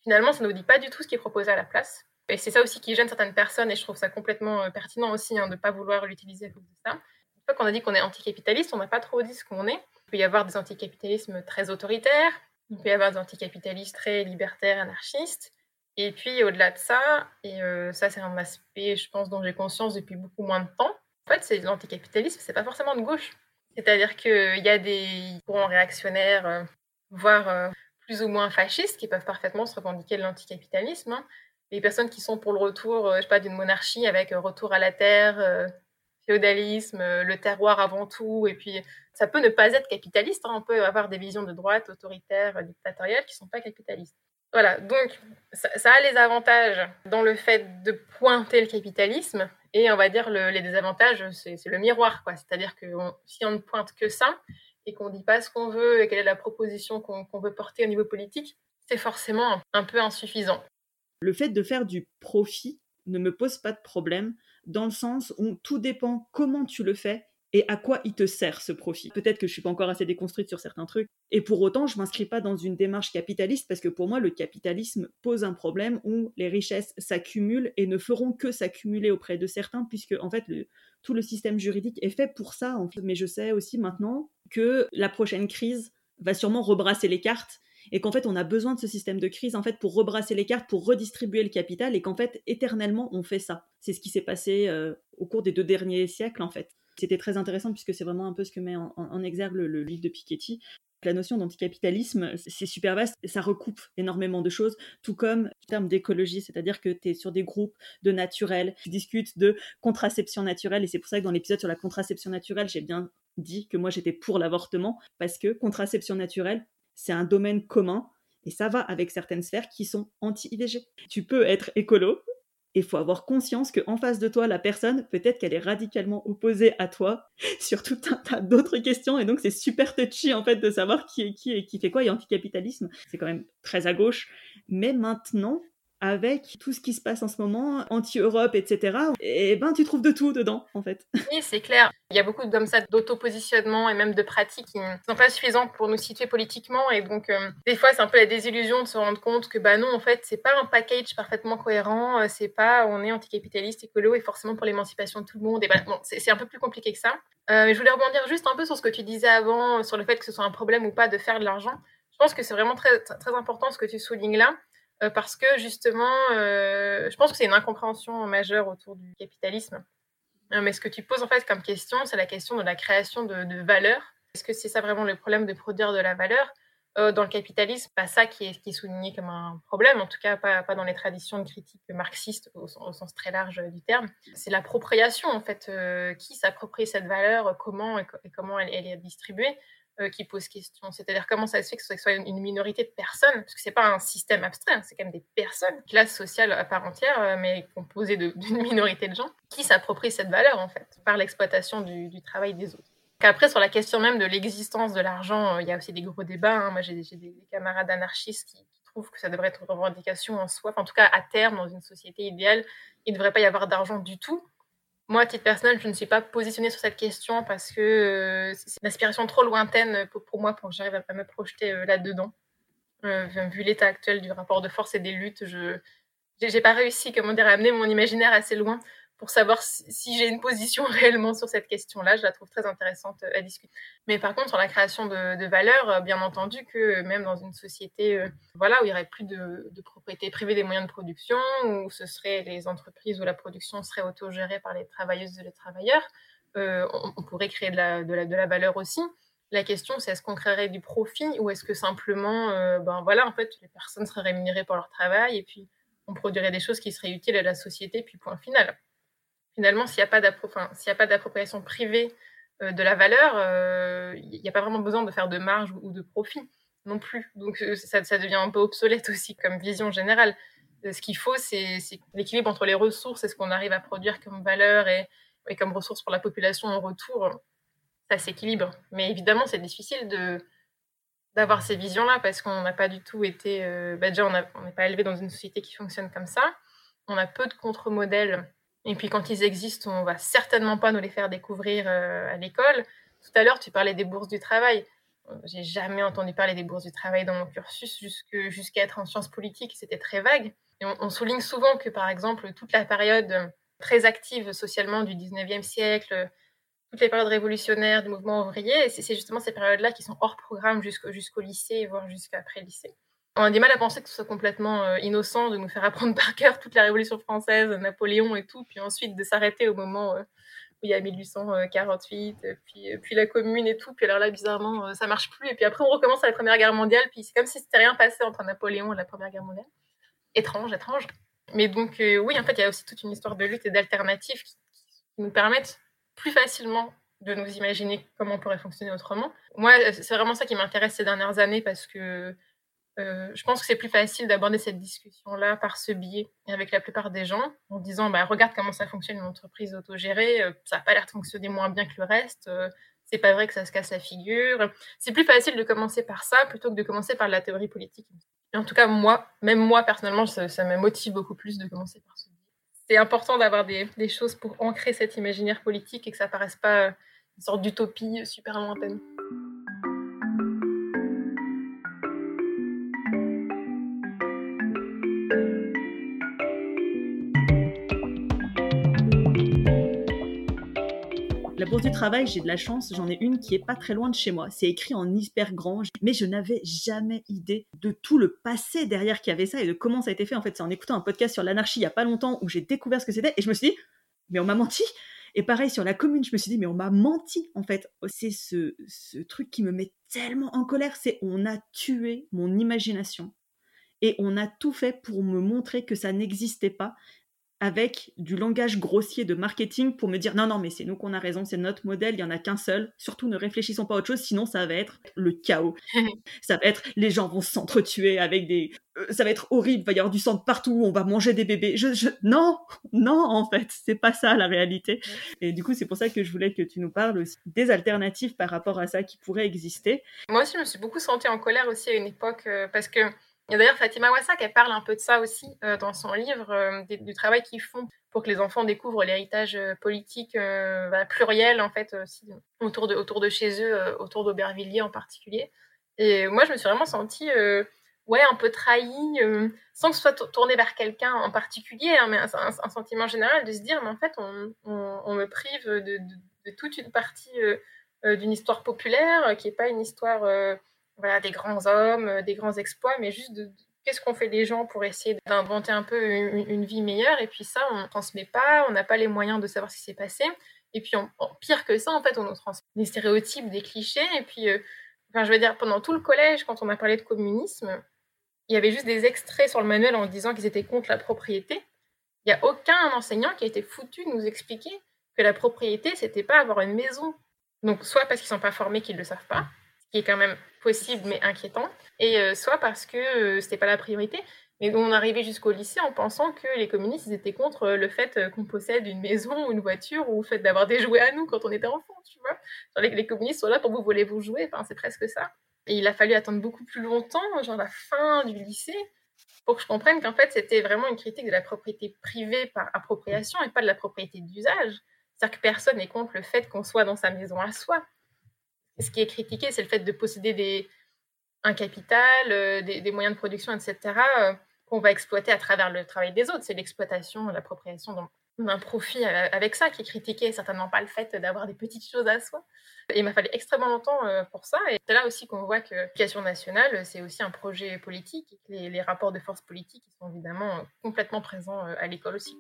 S2: finalement, ça ne nous dit pas du tout ce qui est proposé à la place. Et c'est ça aussi qui gêne certaines personnes, et je trouve ça complètement euh, pertinent aussi hein, de ne pas vouloir l'utiliser à cause de ça fois qu'on a dit qu'on est anticapitaliste, on n'a pas trop dit ce qu'on est. Il peut y avoir des anticapitalismes très autoritaires, il peut y avoir des anticapitalistes très libertaires, anarchistes. Et puis au-delà de ça, et euh, ça c'est un aspect, je pense, dont j'ai conscience depuis beaucoup moins de temps, en fait, c'est l'anticapitalisme, c'est pas forcément de gauche. C'est-à-dire qu'il y a des courants réactionnaires, euh, voire euh, plus ou moins fascistes, qui peuvent parfaitement se revendiquer de l'anticapitalisme. Hein. Les personnes qui sont pour le retour, je sais pas, d'une monarchie avec retour à la terre, féodalisme, le terroir avant tout, et puis ça peut ne pas être capitaliste. Hein. On peut avoir des visions de droite, autoritaires, dictatoriales, qui sont pas capitalistes. Voilà, donc ça, a les avantages dans le fait de pointer le capitalisme, et on va dire les désavantages, c'est le miroir, quoi. C'est-à-dire que si on ne pointe que ça, et qu'on ne dit pas ce qu'on veut, et quelle est la proposition qu'on veut porter au niveau politique, c'est forcément un peu insuffisant.
S3: Le fait de faire du profit ne me pose pas de problème, dans le sens où tout dépend comment tu le fais et à quoi il te sert ce profit. Peut-être que je suis pas encore assez déconstruite sur certains trucs, et pour autant, je m'inscris pas dans une démarche capitaliste parce que pour moi, le capitalisme pose un problème où les richesses s'accumulent et ne feront que s'accumuler auprès de certains, puisque en fait, tout le système juridique est fait pour ça. Mais je sais aussi maintenant que la prochaine crise va sûrement rebrasser les cartes et qu'en fait on a besoin de ce système de crise en fait pour rebrasser les cartes, pour redistribuer le capital et qu'en fait éternellement on fait ça. C'est ce qui s'est passé euh, au cours des deux derniers siècles en fait. C'était très intéressant puisque c'est vraiment un peu ce que met en, exergue le, livre de Piketty. La notion d'anticapitalisme, c'est super vaste, ça recoupe énormément de choses, tout comme le terme d'écologie, c'est-à-dire que tu es sur des groupes de naturel, tu discutes de contraception naturelle, et c'est pour ça que dans l'épisode sur la contraception naturelle, j'ai bien dit que moi j'étais pour l'avortement, parce que contraception naturelle, c'est un domaine commun, et ça va avec certaines sphères qui sont anti-IVG. Tu peux être écolo, il faut avoir conscience qu'en face de toi, la personne, peut-être qu'elle est radicalement opposée à toi [LAUGHS] sur tout un tas d'autres questions. Et donc, c'est super touchy, en fait, de savoir qui est qui et qui fait quoi. Et anticapitalisme, c'est quand même très à gauche. Mais maintenant, avec tout ce qui se passe en ce moment, anti-Europe, etc., et ben tu trouves de tout dedans, en fait. [LAUGHS]
S2: Oui, c'est clair. Il y a beaucoup comme ça d'auto-positionnement et même de pratiques qui ne sont pas suffisantes pour nous situer politiquement. Et donc, euh, des fois, c'est un peu la désillusion de se rendre compte que, bah non, en fait, c'est pas un package parfaitement cohérent. Euh, c'est pas on est anticapitaliste, écolo et forcément pour l'émancipation de tout le monde. Et bon, c'est un peu plus compliqué que ça. Euh, mais je voulais rebondir juste un peu sur ce que tu disais avant, sur le fait que ce soit un problème ou pas de faire de l'argent. Je pense que c'est vraiment très, très important ce que tu soulignes là. Euh, parce que justement, euh, je pense que c'est une incompréhension majeure autour du capitalisme. Euh, mais ce que tu poses en fait comme question, c'est la question de la création de, valeur. Est-ce que c'est ça vraiment le problème de produire de la valeur? Dans le capitalisme, pas ça qui est, qui est, souligné comme un problème, en tout cas pas, pas dans les traditions de critique marxiste au, sens très large du terme. C'est l'appropriation en fait, qui s'approprie cette valeur, comment et, comment elle, est distribuée. Euh, qui pose question. C'est-à-dire comment ça se fait que ce soit une minorité de personnes, parce que c'est pas un système abstrait, hein, c'est quand même des personnes, classe sociale à part entière, euh, mais composée [LAUGHS] d'une minorité de gens, qui s'approprient cette valeur en fait, par l'exploitation du, travail des autres. Après, sur la question même de l'existence de l'argent, euh, il y a aussi des gros débats. Hein. Moi, j'ai des, camarades anarchistes qui, trouvent que ça devrait être une revendication en soi. en tout cas, à terme, dans une société idéale, il ne devrait pas y avoir d'argent du tout. Moi, à titre personnel, je ne suis pas positionnée sur cette question parce que euh, c'est une aspiration trop lointaine pour, moi pour que j'arrive à, me projeter euh, là-dedans. Euh, vu l'état actuel du rapport de force et des luttes, je n'ai pas réussi comment dire, à amener mon imaginaire assez loin pour savoir si, j'ai une position [LAUGHS] réellement sur cette question-là. Je la trouve très intéressante euh, à discuter. Mais par contre, sur la création de, de valeur, euh, bien entendu que même dans une société euh, voilà, où il n'y aurait plus de, propriété privée des moyens de production, où ce serait les entreprises où la production serait autogérée par les travailleuses et les travailleurs, on, pourrait créer de la, de, la, valeur aussi. La question, c'est est-ce qu'on créerait du profit ou est-ce que simplement, ben voilà, en fait, les personnes seraient rémunérées pour leur travail et puis on produirait des choses qui seraient utiles à la société, puis point final finalement, s'il n'y a pas d'appropriation privée euh, de la valeur, euh, il n'y a pas vraiment besoin de faire de marge ou, de profit non plus. Donc euh, ça, devient un peu obsolète [LAUGHS] aussi comme vision générale. ce qu'il faut, c'est l'équilibre entre les ressources et ce qu'on arrive à produire comme valeur et, comme ressources pour la population en retour. Ça s'équilibre. Mais évidemment, c'est difficile d'avoir ces visions-là parce qu'on n'a pas du tout été... Bah, déjà, on n'est pas élevé dans une société qui fonctionne comme ça. On a peu de contre-modèles et puis quand ils existent, on va certainement pas nous les faire découvrir euh, à l'école. Tout à l'heure, tu parlais des bourses du travail. J'ai jamais entendu parler des bourses du travail dans mon cursus jusqu'à être en sciences politiques. C'était très vague. On, souligne souvent que, par exemple, toute la période très active socialement du 19e siècle, toutes les périodes révolutionnaires du mouvement ouvrier. C'est justement ces périodes-là qui sont hors programme jusqu'au lycée, voire jusqu'après lycée. On a du mal à penser que ce soit complètement euh, innocent de nous faire apprendre par cœur toute la Révolution française, Napoléon et tout, puis ensuite de s'arrêter au moment euh, où il y a 1848, puis, puis la Commune et tout. Puis alors là, bizarrement, ça marche plus. Et puis après, on recommence à la Première Guerre mondiale, puis c'est comme si c'était rien passé entre Napoléon et la Première Guerre mondiale. Étrange, étrange. Mais donc, oui, en fait, il y a aussi toute une histoire de lutte et d'alternatives qui nous permettent plus facilement de nous imaginer comment on pourrait fonctionner autrement. Moi, c'est vraiment ça qui m'intéresse ces dernières années parce que euh, je pense que c'est plus facile d'aborder cette discussion-là par ce biais avec la plupart des gens en disant bah, regarde comment ça fonctionne une entreprise autogérée, euh, ça n'a pas l'air de fonctionner moins bien que le reste, euh, c'est pas vrai que ça se casse la figure. C'est plus facile de commencer par ça plutôt que de commencer par la théorie politique. En tout cas, moi, même moi personnellement, ça, me motive beaucoup plus de commencer par ce biais c'est important d'avoir des, choses pour ancrer cet imaginaire politique et que ça paraisse pas une sorte d'utopie super lointaine.
S3: La bourse du travail, j'ai de la chance, j'en ai une qui est pas très loin de chez moi. C'est écrit en hyper mais je n'avais jamais idée de tout le passé derrière qui avait ça et de comment ça a été fait. En fait, c'est en écoutant un podcast sur l'anarchie il y a pas longtemps où j'ai découvert ce que c'était et je me suis dit, mais on m'a menti. Et pareil sur la commune, je me suis dit, mais on m'a menti en fait. C'est ce, ce truc qui me met tellement en colère, c'est on a tué mon imagination et on a tout fait pour me montrer que ça n'existait pas avec du langage grossier de marketing pour me dire non, non, mais c'est nous qu'on a raison, c'est notre modèle, il n'y en a qu'un seul. Surtout ne réfléchissons pas à autre chose, sinon ça va être le chaos. [LAUGHS] ça va être les gens vont s'entretuer avec des. Euh, ça va être horrible, il va y avoir du sang partout, on va manger des bébés. Je, Non, non, en fait, c'est pas ça la réalité. Et du coup, c'est pour ça que je voulais que tu nous parles aussi des alternatives par rapport à ça qui pourraient exister.
S2: Moi aussi, je me suis beaucoup sentie en colère aussi à une époque euh, parce que et d'ailleurs, Fatima Wassak, elle parle un peu de ça aussi euh, dans son livre, euh, du travail qu'ils font pour que les enfants découvrent l'héritage euh, politique bah, pluriel, en fait, autour, de, autour de chez eux, autour d'Aubervilliers en particulier. Et moi, je me suis vraiment sentie ouais, un peu trahie, sans que ce soit tourné vers quelqu'un en particulier, hein, mais un, sentiment général de se dire, mais en fait, on, me prive de, de, toute une partie d'une histoire populaire, qui n'est pas une histoire voilà, des grands hommes, euh, des grands exploits, mais juste de, qu'est-ce qu'on fait les gens pour essayer d'inventer un peu une, vie meilleure? Et puis ça, on ne transmet pas, on n'a pas les moyens de savoir ce qui s'est passé. Et puis, pire que ça, en fait, on nous transmet des stéréotypes, des clichés. Et puis, euh, enfin, je veux dire, pendant tout le collège, quand on a parlé de communisme, il y avait juste des extraits sur le manuel en disant qu'ils étaient contre la propriété. Il n'y a aucun enseignant qui a été foutu de nous expliquer que la propriété, c'était pas avoir une maison. Donc, soit parce qu'ils sont pas formés qu'ils ne le savent pas, qui est quand même possible mais inquiétant, et euh, soit parce que euh, c'était pas la priorité. Mais on arrivait jusqu'au lycée en pensant que les communistes étaient contre le fait euh, qu'on possède une maison ou une voiture ou le fait d'avoir des jouets à nous quand on était enfant, tu vois. les, les, communistes sont là pour vous voler vos jouets, enfin, c'est presque ça. Et il a fallu attendre beaucoup plus longtemps, genre la fin du lycée, pour que je comprenne qu'en fait c'était vraiment une critique de la propriété privée par appropriation et pas de la propriété d'usage. C'est-à-dire que personne n'est contre le fait qu'on soit dans sa maison à soi ce qui est critiqué, c'est le fait de posséder des, un capital, euh, des, moyens de production, etc., euh, qu'on va exploiter à travers le travail des autres. C'est l'exploitation, l'appropriation d'un profit euh, avec ça qui est critiqué, certainement pas le fait d'avoir des petites choses à soi. Il m'a fallu extrêmement longtemps pour ça. Et c'est là aussi qu'on voit que l'éducation nationale, c'est aussi un projet politique les, les rapports de force politique sont évidemment complètement présents à l'école aussi.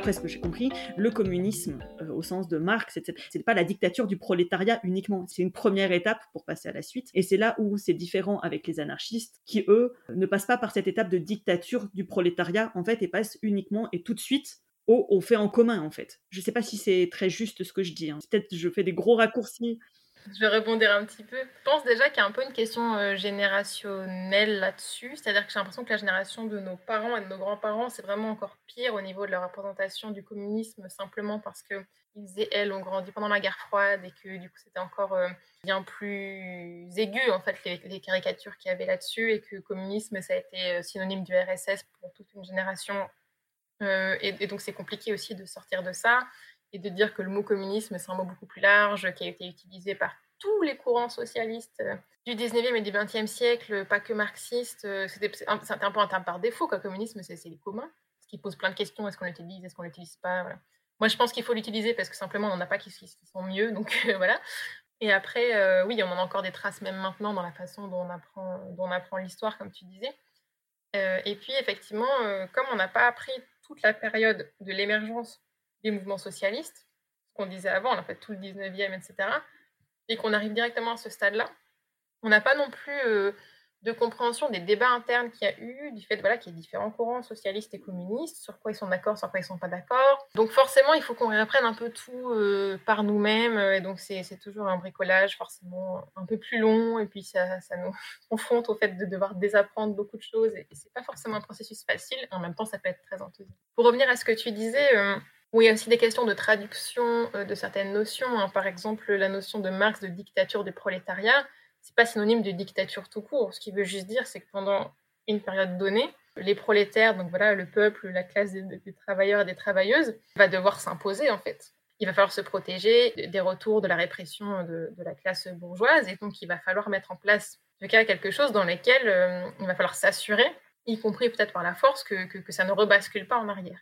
S3: D'après ce que j'ai compris, le communisme, euh, au sens de Marx, c'est pas la dictature du prolétariat uniquement. C'est une première étape pour passer à la suite. Et c'est là où c'est différent avec les anarchistes, qui eux ne passent pas par cette étape de dictature du prolétariat, en fait, et passent uniquement et tout de suite au fait en commun, en fait. Je sais pas si c'est très juste ce que je dis. Hein. Peut-être je fais des gros raccourcis.
S2: Je vais répondre un petit peu. Je pense déjà qu'il y a un peu une question euh, générationnelle là-dessus. C'est-à-dire que j'ai l'impression que la génération de nos parents et de nos grands-parents, c'est vraiment encore pire au niveau de la représentation du communisme, simplement parce que ils et elles ont grandi pendant la guerre froide et que du coup c'était encore euh, bien plus aigu en fait les, caricatures qu'il y avait là-dessus et que le communisme ça a été euh, synonyme du RSS pour toute une génération et, donc c'est compliqué aussi de sortir de ça et de dire que le mot communisme, c'est un mot beaucoup plus large, qui a été utilisé par tous les courants socialistes du 19e et du 20e siècle, pas que marxistes, c'était un, peu un terme par défaut, quoi. Communisme, c'est les communs, ce qui pose plein de questions, est-ce qu'on l'utilise, est-ce qu'on l'utilise pas, voilà. Moi, je pense qu'il faut l'utiliser parce que simplement, on n'en a pas qui, sont mieux, [LAUGHS] donc voilà. Et après, oui, on en a encore des traces même maintenant dans la façon dont on apprend, dont on apprend l'histoire, comme tu disais. et puis, effectivement, comme on n'a pas appris toute la période de l'émergence des mouvements socialistes, ce qu'on disait avant, en fait, tout le 19e, etc., et qu'on arrive directement à ce stade-là, on n'a pas non plus euh, de compréhension des débats internes qu'il y a eu, du fait voilà, qu'il y a différents courants socialistes et communistes, sur quoi ils sont d'accord, sur quoi ils ne sont pas d'accord. Donc forcément, il faut qu'on réapprenne un peu tout euh, par nous-mêmes, et donc c'est toujours un bricolage forcément un peu plus long, et puis ça, ça nous [LAUGHS] confronte au fait de devoir désapprendre beaucoup de choses, et, c'est pas forcément un processus facile, en même temps ça peut être très enthousiasmant. Pour revenir à ce que tu disais, euh, il y a aussi des questions de traduction euh, de certaines notions. Hein. Par exemple, la notion de Marx de dictature du prolétariat, c'est pas synonyme de dictature tout court. Ce qui veut juste dire, c'est que pendant une période donnée, les prolétaires, donc voilà, le peuple, la classe des, travailleurs et des travailleuses, va devoir s'imposer en fait. Il va falloir se protéger des retours de la répression de, la classe bourgeoise, et donc il va falloir mettre en place, en tout cas, quelque chose dans lequel euh, il va falloir s'assurer, y compris peut-être par la force, que, que ça ne rebascule pas en arrière.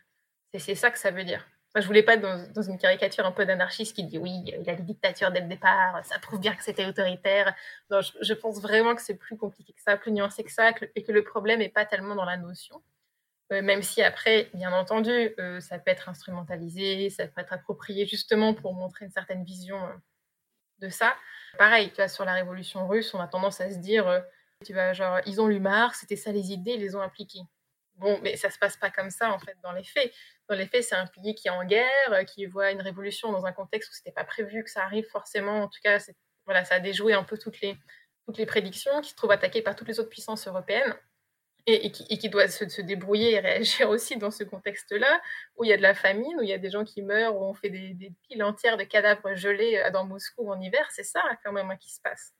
S2: C'est ça que ça veut dire. Je je voulais pas dans, une caricature un peu d'anarchiste qui dit oui, il a des dictatures dès le départ, ça prouve bien que c'était autoritaire. Non, je, pense vraiment que c'est plus compliqué que ça, plus nuancé que ça, et que le problème n'est pas tellement dans la notion. Euh, même si après, bien entendu, euh, ça peut être instrumentalisé, ça peut être approprié justement pour montrer une certaine vision euh, de ça. Pareil, tu sur la révolution russe, on a tendance à se dire, tu vois, genre, ils ont lu Marx, c'était ça les idées, ils les ont appliquées. Bon, mais ça se passe pas comme ça en fait dans les faits. Dans les faits, c'est un pays qui est en guerre, euh, qui voit une révolution dans un contexte où c'était pas prévu que ça arrive forcément. En tout cas, voilà, ça a déjoué un peu toutes les, toutes les prédictions, qui se trouve attaqué par toutes les autres puissances européennes. Et, qui, doit se, débrouiller et réagir [LAUGHS] aussi dans ce contexte-là, où il y a de la famine, où il y a des gens qui meurent, où on fait des, piles entières de cadavres gelés euh, dans Moscou en hiver, c'est ça quand même hein, qui se passe.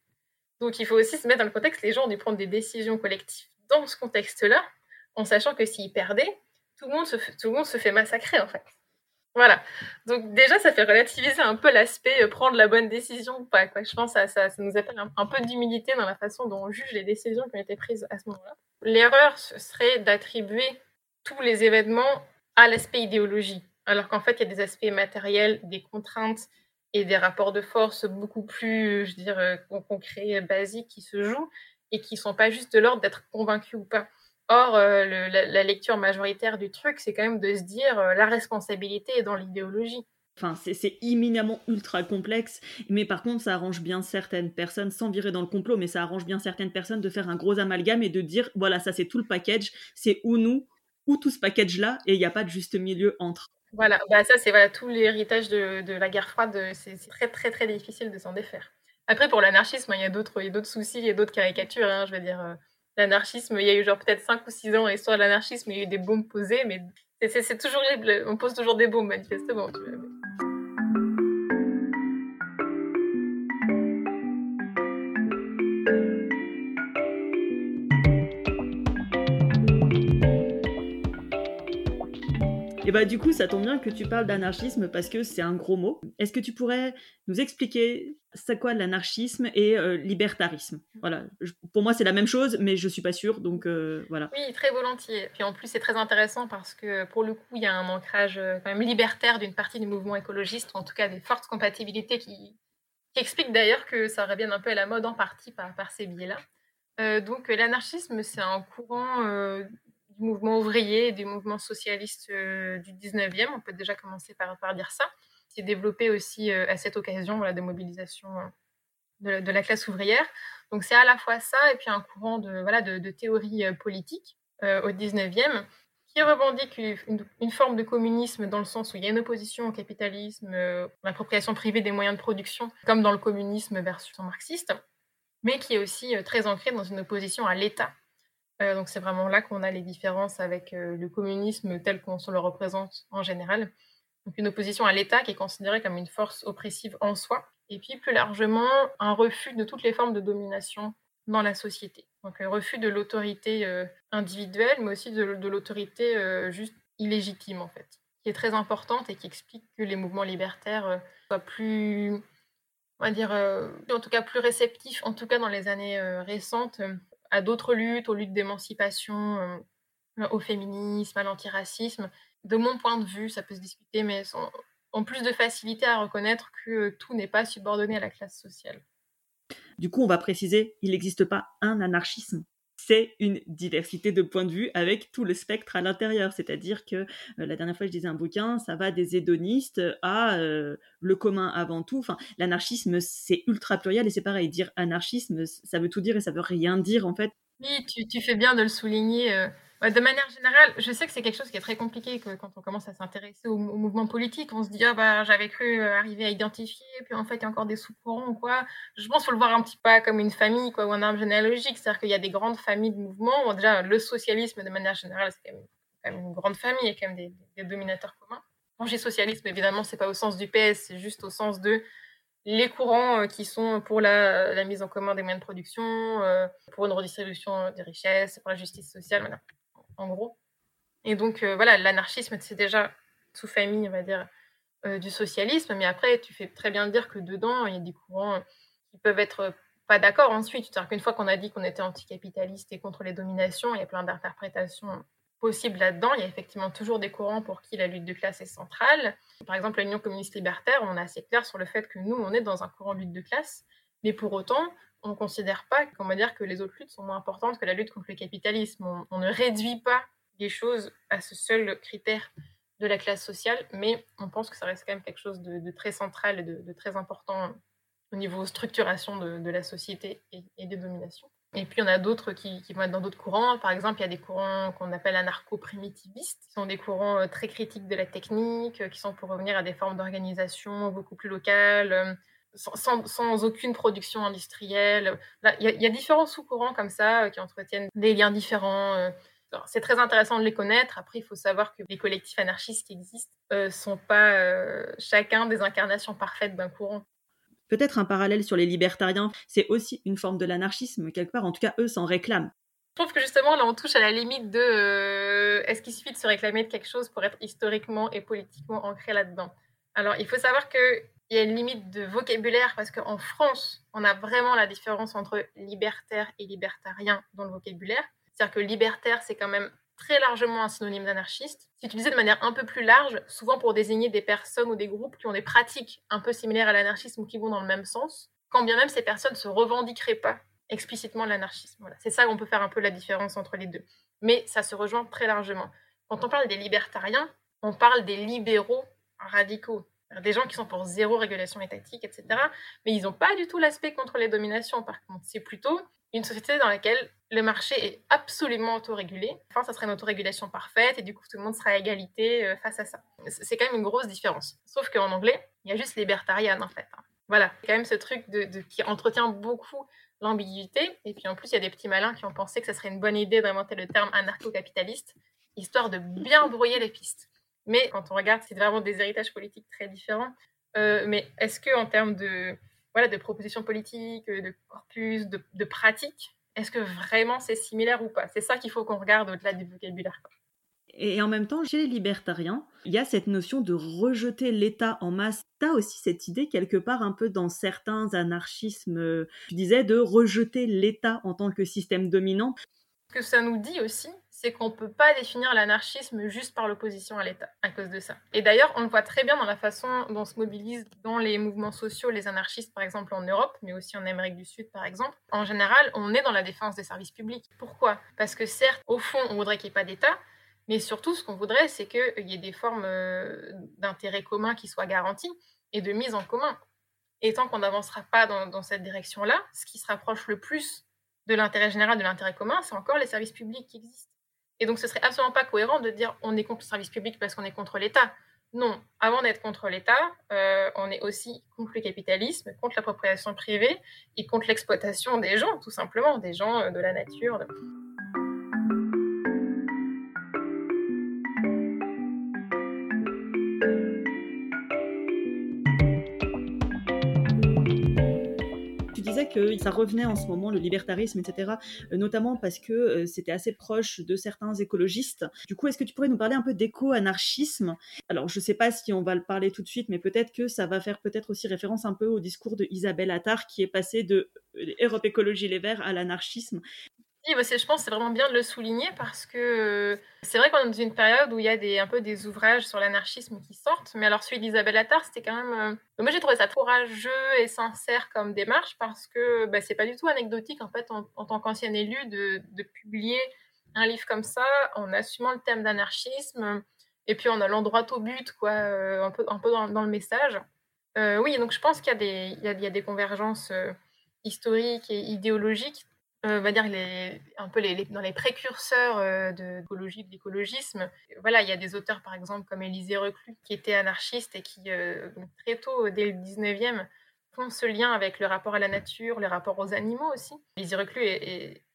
S2: Donc il faut aussi se mettre dans le contexte, les gens ont dû prendre des décisions collectives dans ce contexte-là, en sachant que s'ils perdaient, tout le, monde se fait, tout le monde se fait massacrer en fait. Voilà. Donc déjà, ça fait relativiser un peu l'aspect euh, prendre la bonne décision ou pas. Quoi. Je pense que ça, ça, nous appelle un, peu d'humilité dans la façon dont on juge les décisions qui ont été prises à ce moment-là. L'erreur, serait d'attribuer tous les événements à l'aspect idéologie, alors qu'en fait, il y a des aspects matériels, des contraintes et des rapports de force beaucoup plus, je veux dire, euh, concrets, basiques qui se jouent et qui ne sont pas juste de l'ordre d'être convaincus ou pas. Or, euh, la, lecture majoritaire du truc, c'est quand même de se dire euh, la responsabilité est dans l'idéologie.
S3: Enfin, c'est imminemment ultra complexe, mais par contre, ça arrange bien certaines personnes, sans virer dans le complot, mais ça arrange bien certaines personnes de faire un gros amalgame et de dire voilà, ça c'est tout le package, c'est ou nous, ou tout ce package-là, et il n'y a pas de juste milieu entre.
S2: Voilà, bah ça c'est voilà, tout l'héritage de, de, la guerre froide, c'est très très très difficile de s'en défaire. Après, pour l'anarchisme, il y a d'autres soucis, il y a d'autres caricatures, hein, je veux dire. L'anarchisme, il y a eu genre peut-être 5 ou 6 ans l'histoire de l'anarchisme, il y a eu des bombes posées, mais c'est toujours on pose toujours des bombes manifestement.
S3: Et bah du coup, ça tombe bien que tu parles d'anarchisme parce que c'est un gros mot. Est-ce que tu pourrais nous expliquer c'est quoi l'anarchisme et euh, libertarisme Voilà, pour moi c'est la même chose, mais je suis pas sûre, donc euh, voilà.
S2: Oui, très volontiers. Puis en plus c'est très intéressant parce que pour le coup il y a un ancrage euh, quand même libertaire d'une partie du mouvement écologiste, ou en tout cas des fortes compatibilités qui, qui expliquent d'ailleurs que ça revienne un peu à la mode en partie par, par ces biais-là. donc l'anarchisme c'est un courant mouvement ouvrier des mouvements socialistes euh, du 19e. On peut déjà commencer par, par dire ça. C'est développé aussi euh, à cette occasion la démobilisation euh, de la, classe ouvrière. Donc c'est à la fois ça et puis un courant de, voilà, de, théorie politique au 19e qui revendique une, forme de communisme dans le sens où il y a une opposition au capitalisme, l'appropriation privée des moyens de production, comme dans le communisme version marxiste, mais qui est aussi très ancré dans une opposition à l'État euh, donc c'est vraiment là qu'on a les différences avec euh, le communisme tel qu'on se le représente en général. Donc une opposition à l'État qui est considérée comme une force oppressive en soi, et puis plus largement un refus de toutes les formes de domination dans la société. Donc un refus de l'autorité euh, individuelle, mais aussi de, l'autorité juste illégitime en fait, qui est très importante et qui explique que les mouvements libertaires soient plus on va dire, en tout cas plus réceptifs, en tout cas dans les années récentes, à d'autres luttes, aux luttes d'émancipation, au féminisme, à l'antiracisme. De mon point de vue, ça peut se discuter, mais ont plus de facilité à reconnaître que tout n'est pas subordonné à la classe sociale.
S3: Du coup, on va préciser, il n'existe pas un anarchisme c'est une diversité de points de vue avec tout le spectre à l'intérieur. C'est-à-dire que euh, la dernière fois, je disais un bouquin, ça va des hédonistes à euh, le commun avant tout. Enfin, l'anarchisme, c'est ultra pluriel et c'est pareil. Dire anarchisme, ça veut tout dire et ça veut rien dire en fait.
S2: Oui, tu, fais bien de le souligner. Euh, de manière générale, je sais que c'est quelque chose qui est très compliqué que quand on commence à s'intéresser au, mouvement politique, on se dit ah bah j'avais cru euh, arriver à identifier, puis en fait il y a encore des sous-courants ou quoi. Je pense qu'il faut le voir un petit peu comme une famille quoi, ou un arbre généalogique, c'est-à-dire qu'il y a des grandes familles de mouvements. déjà le socialisme de manière générale c'est quand, même, une grande famille, il y a quand même des, dominateurs communs. Quand j'ai socialisme, évidemment c'est pas au sens du PS, c'est juste au sens de les courants euh, qui sont pour la, mise en commun des moyens de production, euh, pour une redistribution des richesses, pour la justice sociale, voilà en gros. Et donc, euh, voilà, l'anarchisme, c'est déjà sous-famille, on va dire, euh, du socialisme. Mais après, tu fais très bien dire que dedans, il y a des courants qui peuvent être pas d'accord ensuite. C'est-à-dire qu'une fois qu'on a dit qu'on était anticapitaliste et contre les dominations, il y a plein d'interprétations possibles là-dedans. Il y a effectivement toujours des courants pour qui la lutte de classe est centrale. Par exemple, l'Union communiste libertaire, on est assez clair sur le fait que nous, on est dans un courant de lutte de classe. Mais pour autant, on ne considère pas va dire que les autres luttes sont moins importantes que la lutte contre le capitalisme. On, ne réduit pas les choses à ce seul critère de la classe sociale, mais on pense que ça reste quand même quelque chose de, très central et de, très important au niveau structuration de, la société et, des dominations. Et puis, en a d'autres qui, vont être dans d'autres courants. Par exemple, il y a des courants qu'on appelle anarcho-primitivistes, qui sont des courants euh, très critiques de la technique, euh, qui sont pour revenir à des formes d'organisation beaucoup plus locales, sans, aucune production industrielle. Il y, a différents sous-courants comme ça euh, qui entretiennent des liens différents. Euh. C'est très intéressant de les connaître. Après, il faut savoir que les collectifs anarchistes qui existent ne euh, sont pas chacun des incarnations parfaites d'un courant.
S3: Peut-être un parallèle sur les libertariens, c'est aussi une forme de l'anarchisme, quelque part, en tout cas, eux s'en réclament.
S2: Je trouve que justement, là, on touche à la limite de est-ce qu'il suffit de se réclamer de quelque chose pour être historiquement et politiquement ancré là-dedans? Alors, il faut savoir que il y a une limite de vocabulaire parce qu'en France, on a vraiment la différence entre libertaire et libertarien dans le vocabulaire. C'est-à-dire que libertaire, c'est quand même très largement un synonyme d'anarchiste. C'est utilisé de manière un peu plus large, souvent pour désigner des personnes ou des groupes qui ont des pratiques un peu similaires à l'anarchisme ou qui vont dans le même sens, quand bien même ces personnes ne se revendiqueraient pas explicitement l'anarchisme. Voilà. C'est ça qu'on peut faire un peu la différence entre les deux. Mais ça se rejoint très largement. Quand on parle des libertariens, on parle des libéraux radicaux des gens qui sont pour zéro régulation étatique, etc. Mais ils n'ont pas du tout l'aspect contre les dominations, par contre. C'est plutôt une société dans laquelle le marché est absolument autorégulé. Enfin, ça serait une autorégulation parfaite et du coup, tout le monde sera à égalité euh, face à ça. C'est quand même une grosse différence. Sauf qu'en anglais, il y a juste libertarian, en fait. Hein. Voilà, quand même ce truc qui entretient beaucoup l'ambiguïté. Et puis en plus, il y a des petits malins qui ont pensé que ça serait une bonne idée d'inventer le terme anarcho-capitaliste, histoire de bien brouiller les pistes. Mais quand on regarde, c'est vraiment des héritages politiques très différents. Euh, mais est-ce que en termes de, voilà, de propositions politiques, de corpus, de, de pratiques, est-ce que vraiment c'est similaire ou pas? C'est ça qu'il faut qu'on regarde au-delà du vocabulaire.
S3: Et en même temps, chez les libertariens, il y a cette notion de rejeter l'État en masse. Tu as aussi cette idée quelque part un peu dans certains anarchismes, tu disais, de rejeter l'État en tant que système dominant.
S2: Ce que ça nous dit aussi, c'est qu'on ne peut pas définir l'anarchisme juste par l'opposition à l'État, à cause de ça. Et d'ailleurs, on le voit très bien dans la façon dont se mobilisent dans les mouvements sociaux les anarchistes, par exemple en Europe, mais aussi en Amérique du Sud, par exemple. En général, on est dans la défense des services publics. Pourquoi? Parce que certes, au fond, on voudrait qu'il n'y ait pas d'État, mais surtout, ce qu'on voudrait, c'est qu'il y ait des formes euh, d'intérêt commun qui soient garanties et de mise en commun. Et tant qu'on n'avancera pas dans, dans cette direction-là, ce qui se rapproche le plus de l'intérêt général, de l'intérêt commun, c'est encore les services publics qui existent. Et donc, ce serait absolument pas cohérent de dire on est contre le service public parce qu'on est contre l'État. Non, avant d'être contre l'État, euh, on est aussi contre le capitalisme, contre l'appropriation privée et contre l'exploitation des gens, tout simplement, des gens, euh, de la nature.
S3: Que ça revenait en ce moment, le libertarisme, etc., notamment parce que c'était assez proche de certains écologistes. Du coup, est-ce que tu pourrais nous parler un peu d'éco-anarchisme? Alors, je ne sais pas si on va le parler tout de suite, mais peut-être que ça va faire peut-être aussi référence un peu au discours de Isabelle Attard qui est passé de Europe Écologie Les Verts à l'anarchisme.
S2: Oui, bah, je pense c'est vraiment bien de le souligner parce que euh, c'est vrai qu'on est dans une période où il y a des, un peu des ouvrages sur l'anarchisme qui sortent, mais alors celui d'Isabelle Attard, c'était quand même... Euh, moi j'ai trouvé ça courageux et sincère comme démarche parce que bah, c'est pas du tout anecdotique en fait en, tant qu'ancienne élue de, de, publier un livre comme ça en assumant le thème d'anarchisme et puis en allant droit au but, quoi, euh, un peu, un peu dans, le message. oui, donc je pense qu'il y, y, y a des convergences historiques et idéologiques on va dire un peu dans les précurseurs euh, de l'écologie, de l'écologisme. Voilà, il y a des auteurs par exemple comme Élisée Reclus qui était anarchiste et qui euh, très tôt, dès le 19e, font ce lien avec le rapport à la nature, le rapport aux animaux aussi. Élisée Reclus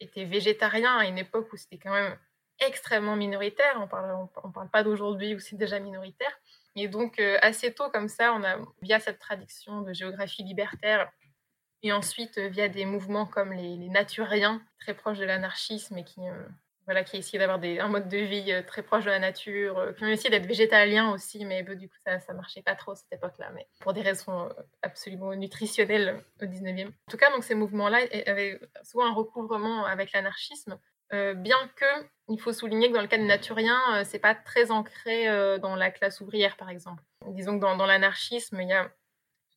S2: était végétarien à une époque où c'était quand même extrêmement minoritaire. On parle, on, parle pas d'aujourd'hui où c'est déjà minoritaire. Et donc euh, assez tôt comme ça, on a via cette tradition de géographie libertaire et ensuite, euh, via des mouvements comme les, naturiens, très proches de l'anarchisme et qui, euh, voilà, qui essayaient d'avoir un mode de vie euh, très proche de la nature, qui ont essayé d'être végétaliens aussi, mais du coup, ça ne marchait pas trop à cette époque-là, mais pour des raisons absolument nutritionnelles au 19e. En tout cas, donc, ces mouvements-là avaient souvent un recouvrement avec l'anarchisme, bien que il faut souligner que dans le cas des naturiens, c'est pas très ancré dans la classe ouvrière, par exemple. Disons que dans l'anarchisme, il y a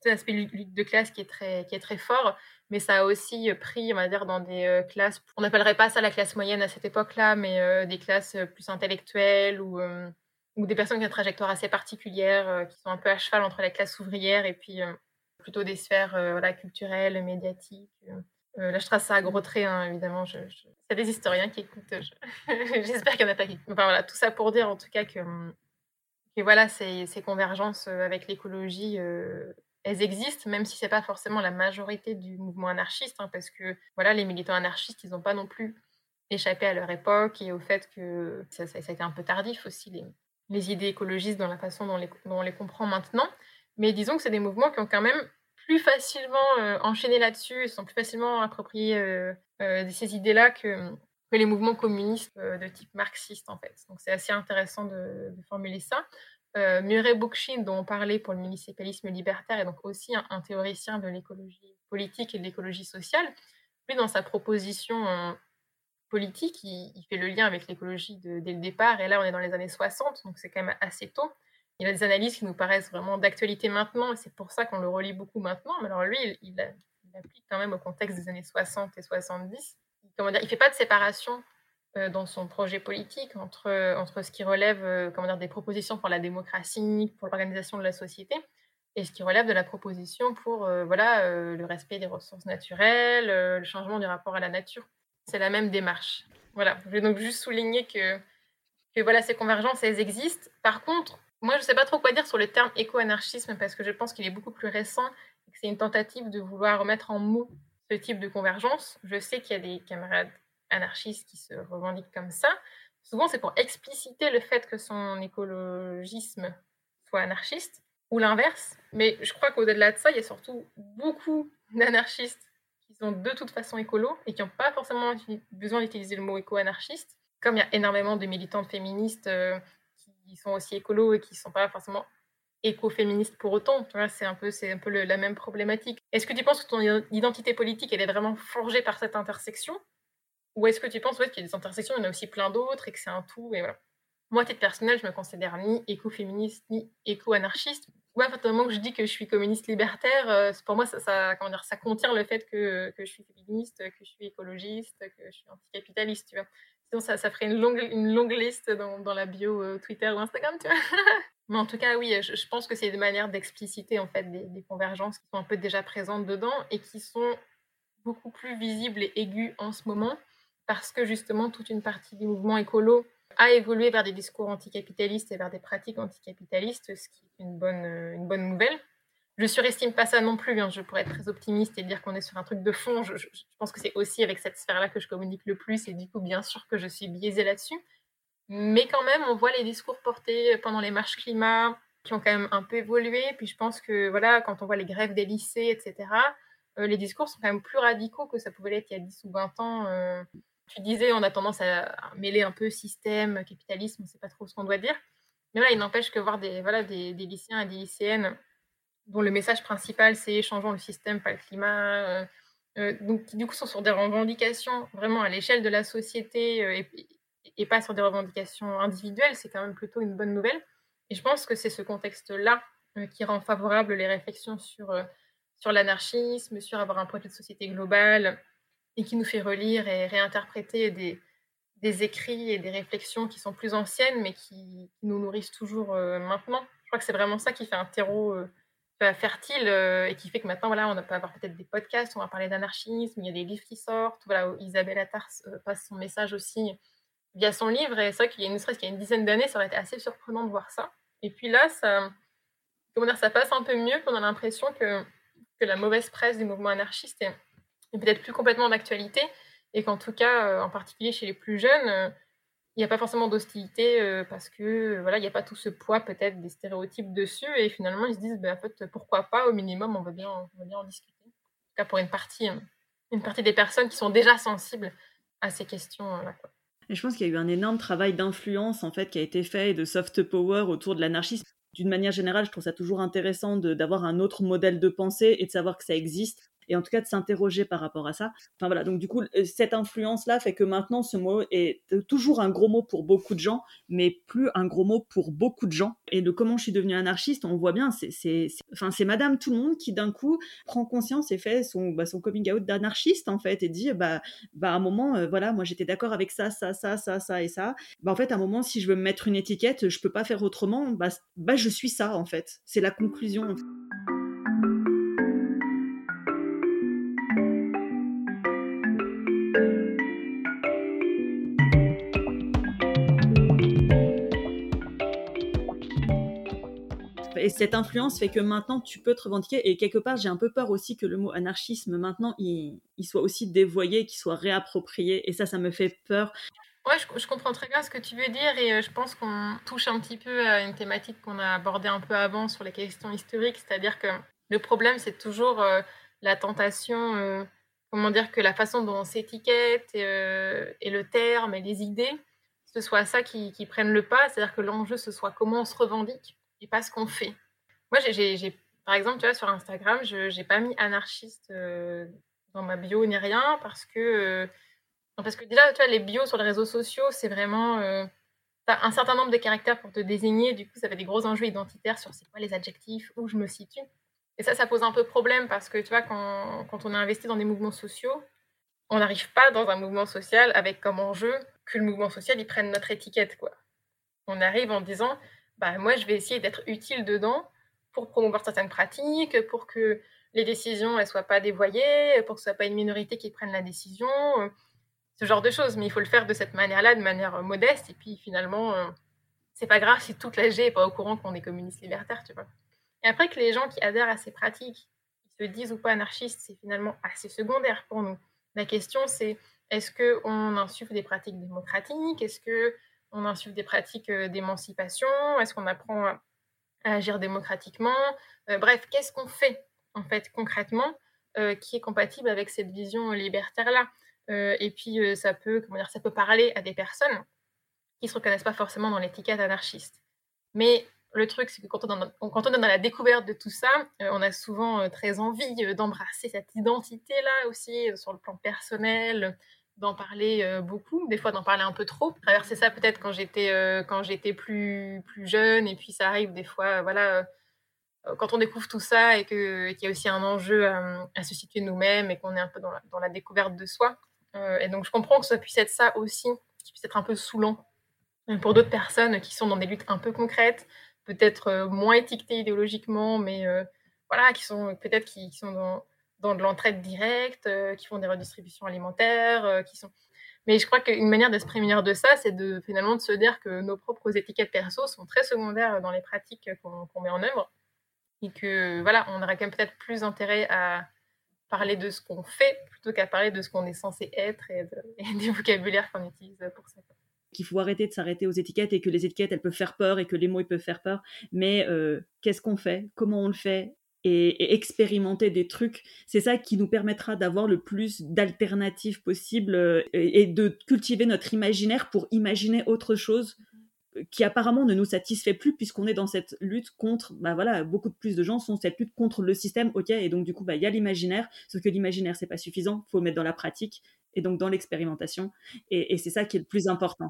S2: cet aspect lutte de classe qui est très, qui est très fort, mais ça a aussi pris, on va dire, dans des euh, classes, on n'appellerait pas ça la classe moyenne à cette époque-là, mais euh, des classes euh, plus intellectuelles ou, ou des personnes qui ont une trajectoire assez particulière, qui sont un peu à cheval entre la classe ouvrière et puis plutôt des sphères voilà, culturelles, médiatiques. là, je trace ça à gros traits, hein, évidemment. Je, y a des historiens qui écoutent. [LAUGHS] J'espère qu'il n'y en a pas qui. Enfin, voilà, tout ça pour dire en tout cas que, que voilà, ces, ces convergences avec l'écologie elles existent, même si c'est pas forcément la majorité du mouvement anarchiste, hein, parce que voilà, les militants anarchistes, ils n'ont pas non plus échappé à leur époque et au fait que ça, a été un peu tardif aussi, les, les idées écologistes dans la façon dont, les, dont on les comprend maintenant. Mais disons que c'est des mouvements qui ont quand même plus facilement euh, enchaîné là-dessus, sont plus facilement appropriés euh, euh, ces idées-là que, les mouvements communistes de type marxiste, en fait. Donc c'est assez intéressant de formuler ça. Euh, Murray Bookchin, dont on parlait pour le municipalisme libertaire, est donc aussi un, théoricien de l'écologie politique et de l'écologie sociale. Lui, dans sa proposition euh, politique, il, fait le lien avec l'écologie dès le départ, et là, on est dans les années 60, donc c'est quand même assez tôt. Il a des analyses qui nous paraissent vraiment d'actualité maintenant, et c'est pour ça qu'on le relit beaucoup maintenant. Mais alors lui, il, il, quand même au contexte des années 60 et 70. Comment dire, il ne fait pas de séparation dans son projet politique entre, euh, entre ce qui relève euh, comment dire, des propositions pour la démocratie, pour l'organisation de la société, et ce qui relève de la proposition pour voilà, le respect des ressources naturelles, le changement du rapport à la nature. C'est la même démarche. Voilà, je vais donc juste souligner que, que voilà, ces convergences, elles existent. Par contre, moi, je ne sais pas trop quoi dire sur le terme éco-anarchisme parce que je pense qu'il est beaucoup plus récent et que c'est une tentative de vouloir remettre en mots ce type de convergence. Je sais qu'il y a des camarades anarchistes qui se revendiquent comme ça, souvent c'est pour expliciter le fait que son écologisme soit anarchiste, ou l'inverse. Mais je crois qu'au-delà de ça, il y a surtout beaucoup d'anarchistes qui sont de toute façon écolos et qui n'ont pas forcément besoin d'utiliser le mot éco-anarchiste, comme il y a énormément de militantes féministes euh, qui sont aussi écolos et qui ne sont pas forcément écoféministes pour autant. C'est un peu, c'est un peu la même problématique. Est-ce que tu penses que ton identité politique, elle est vraiment forgée par cette intersection? Ou est-ce que tu penses? Qu'il y a des intersections, il y en a aussi plein d'autres et que c'est un tout et voilà. Moi, à titre personnel, je me considère ni écoféministe ni éco-anarchiste. Ouais, à partir du moment que je dis que je suis communiste libertaire, euh, pour moi, ça, contient le fait que, je suis féministe, que je suis écologiste, que je suis anticapitaliste, tu vois. Sinon, ça, ferait une longue, liste dans, la bio euh, Twitter ou Instagram, tu vois. [LAUGHS] Mais en tout cas, oui, je, je pense que c'est une manière d'expliciter en fait des, des, convergences qui sont un peu déjà présentes dedans et qui sont beaucoup plus visibles et aiguës en ce moment parce que justement toute une partie du mouvement écolo a évolué vers des discours anticapitalistes et vers des pratiques anticapitalistes, ce qui est une bonne, euh, une bonne nouvelle. Je surestime pas ça non plus, hein. je pourrais être très optimiste et dire qu'on est sur un truc de fond. Je, pense que c'est aussi avec cette sphère-là que je communique le plus et du coup, bien sûr que je suis biaisée là-dessus. Mais quand même, on voit les discours portés pendant les marches climat qui ont quand même un peu évolué. Puis je pense que voilà, quand on voit les grèves des lycées, etc., les discours sont quand même plus radicaux que ça pouvait l'être il y a 10 ou 20 ans. Tu disais, on a tendance à mêler un peu système, capitalisme, on ne sait pas trop ce qu'on doit dire. Mais voilà, il n'empêche que voir des, voilà, des, lycéens et des lycéennes dont le message principal c'est changeons le système, pas le climat, donc qui du coup sont sur des revendications vraiment à l'échelle de la société et, et, pas sur des revendications individuelles, c'est quand même plutôt une bonne nouvelle. Et je pense que c'est ce contexte-là qui rend favorable les réflexions sur, sur l'anarchisme, sur avoir un projet de société globale, et qui nous fait relire et réinterpréter des, écrits et des réflexions qui sont plus anciennes, mais qui, nous nourrissent toujours maintenant. Je crois que c'est vraiment ça qui fait un terreau fertile et qui fait que maintenant, voilà, on peut avoir peut-être des podcasts, on va parler d'anarchisme, il y a des livres qui sortent. Voilà, Isabelle Attard passe son message aussi via son livre. Et c'est vrai qu'il y a une y a une dizaine d'années, ça aurait été assez surprenant de voir ça. Et puis là, ça, comment dire, ça passe un peu mieux, on a l'impression que, que la mauvaise presse du mouvement anarchiste est, peut-être plus complètement d'actualité. Et qu'en tout cas, en particulier chez les plus jeunes, il n'y a pas forcément d'hostilité euh, parce que euh, voilà, il n'y a pas tout ce poids peut-être des stéréotypes dessus et finalement ils se disent ben, en fait pourquoi pas au minimum on va bien on va bien en discuter. En tout cas pour une partie euh, une partie des personnes qui sont déjà sensibles à ces questions là.
S3: Et je pense qu'il y a eu un énorme travail d'influence en fait qui a été fait et de soft power autour de l'anarchisme. D'une manière générale, je trouve ça toujours intéressant d'avoir un autre modèle de pensée et de savoir que ça existe et en tout cas de s'interroger par rapport à ça. Enfin voilà, donc du coup, euh, cette influence-là fait que maintenant ce mot est toujours un gros mot pour beaucoup de gens, mais plus un gros mot pour beaucoup de gens. Et de comment je suis devenue anarchiste, on voit bien, c'est enfin, Madame Tout le Monde qui d'un coup prend conscience et fait son, bah, son coming out d'anarchiste en fait et dit bah, bah à un moment, euh, voilà, moi j'étais d'accord avec ça, ça, ça, ça, ça et ça. Bah en fait, à un moment, si je veux me mettre une étiquette, je peux pas faire autrement, bah, bah je suis ça en fait. C'est la conclusion. Et cette influence fait que maintenant tu peux te revendiquer. Et quelque part, j'ai un peu peur aussi que le mot anarchisme maintenant il, soit aussi dévoyé, qu'il soit réapproprié. Et ça, ça me fait peur.
S2: Ouais, je, comprends très bien ce que tu veux dire et euh, je pense qu'on touche un petit peu à une thématique qu'on a abordée un peu avant sur les questions historiques, c'est-à-dire que le problème, c'est toujours euh, la tentation, euh, comment dire, que la façon dont on s'étiquette et, le terme et les idées, ce soit ça qui, qui prenne le pas, c'est-à-dire que l'enjeu, ce soit comment on se revendique et pas ce qu'on fait. Moi, j'ai, par exemple, tu vois, sur Instagram, je n'ai pas mis anarchiste euh, dans ma bio ni rien parce que, euh, parce que déjà, tu vois, les bios sur les réseaux sociaux, c'est vraiment. Euh, tu as un certain nombre de caractères pour te désigner, du coup, ça fait des gros enjeux identitaires sur c'est quoi les adjectifs, où je me situe. Et ça, ça pose un peu problème parce que, tu vois, quand, quand on est investi dans des mouvements sociaux, on n'arrive pas dans un mouvement social avec comme enjeu que le mouvement social, il prenne notre étiquette, quoi. On arrive en disant, bah, moi, je vais essayer d'être utile dedans pour promouvoir certaines pratiques, pour que les décisions ne soient pas dévoyées, pour que ce soit pas une minorité qui prenne la décision, ce genre de choses. Mais il faut le faire de cette manière-là, de manière modeste. Et puis finalement, euh, c'est pas grave si toute la G n'est pas au courant qu'on est communiste libertaire, tu vois. Et après que les gens qui adhèrent à ces pratiques, se disent ou pas anarchistes, c'est finalement assez secondaire pour nous. La question, c'est est-ce qu'on insuffle des pratiques démocratiques? Est-ce que on insuffle des pratiques euh, d'émancipation Est-ce qu'on apprend à, agir démocratiquement euh, Bref, qu'est-ce qu'on fait en fait concrètement euh, qui est compatible avec cette vision libertaire-là Et puis ça peut, comment dire, ça peut parler à des personnes qui se reconnaissent pas forcément dans l'étiquette anarchiste. Mais le truc, c'est que quand on, quand on, est dans la découverte de tout ça, on a souvent très envie d'embrasser cette identité-là aussi sur le plan personnel, d'en parler euh, beaucoup, des fois d'en parler un peu trop. Traverser ça peut-être quand j'étais euh, quand j'étais plus plus jeune et puis ça arrive des fois voilà euh, quand on découvre tout ça et que qu'il y a aussi un enjeu à, se situer nous-mêmes et qu'on est un peu dans la, découverte de soi. et donc je comprends que ça puisse être ça aussi, qui puisse être un peu saoulant pour d'autres personnes qui sont dans des luttes un peu concrètes, peut-être moins étiquetées idéologiquement, mais voilà, qui sont peut-être qui sont dans dans de l'entraide directe, euh, qui font des redistributions alimentaires, euh, qui sont. Mais je crois qu'une manière de se prémunir de ça, c'est de finalement de se dire que nos propres étiquettes perso sont très secondaires dans les pratiques qu'on met en œuvre. Et que voilà, on aurait quand même peut-être plus intérêt à parler de ce qu'on fait plutôt qu'à parler de ce qu'on est censé être et, des vocabulaires qu'on utilise pour ça.
S3: Qu'il faut arrêter de s'arrêter aux étiquettes et que les étiquettes elles peuvent faire peur et que les mots ils peuvent faire peur. Mais euh, qu'est-ce qu'on fait? Comment on le fait? Et, expérimenter des trucs. C'est ça qui nous permettra d'avoir le plus d'alternatives possibles euh, et, de cultiver notre imaginaire pour imaginer autre chose qui apparemment ne nous satisfait plus puisqu'on est dans cette lutte contre, bah voilà, beaucoup plus de gens sont cette lutte contre le système, ok, et donc du coup, bah il y a l'imaginaire, sauf que l'imaginaire c'est pas suffisant, faut mettre dans la pratique et donc dans l'expérimentation, et, c'est ça qui est le plus important.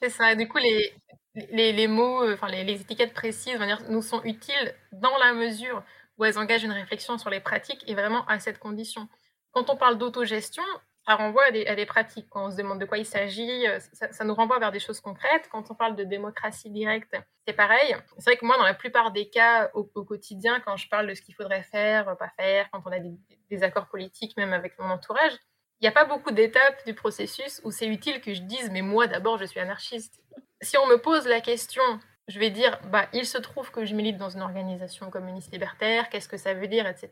S2: C'est ça, du coup les, les, mots, euh, enfin les, les, étiquettes précises nous sont utiles dans la mesure où elles engagent une réflexion sur les pratiques et vraiment à cette condition. Quand on parle d'autogestion, ça renvoie à des, pratiques. Quand on se demande de quoi il s'agit, euh, ça, nous renvoie vers des choses concrètes. Quand on parle de démocratie directe, c'est pareil. C'est vrai que moi, dans la plupart des cas, au, quotidien, quand je parle de ce qu'il faudrait faire, pas faire, quand on a des, accords politiques, même avec mon entourage, il n'y a pas beaucoup d'étapes du processus où c'est utile que je dise, mais moi, d'abord, je suis anarchiste. Si on me pose la question je vais dire, bah, il se trouve que je milite dans une organisation communiste libertaire, qu'est-ce que ça veut dire, etc.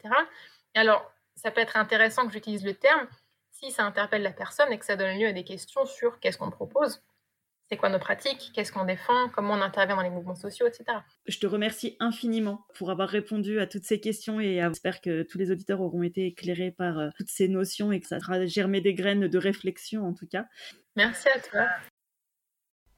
S2: Et alors, ça peut être intéressant que j'utilise le terme si ça interpelle la personne et que ça donne lieu à des questions sur qu'est-ce qu'on propose, c'est quoi nos pratiques, qu'est-ce qu'on défend, comment on intervient dans les mouvements sociaux, etc.
S3: Je te remercie infiniment pour avoir répondu à toutes ces questions et j'espère que tous les auditeurs auront été éclairés par euh, toutes ces notions et que ça aura germé des graines de réflexion en tout cas.
S2: Merci à toi.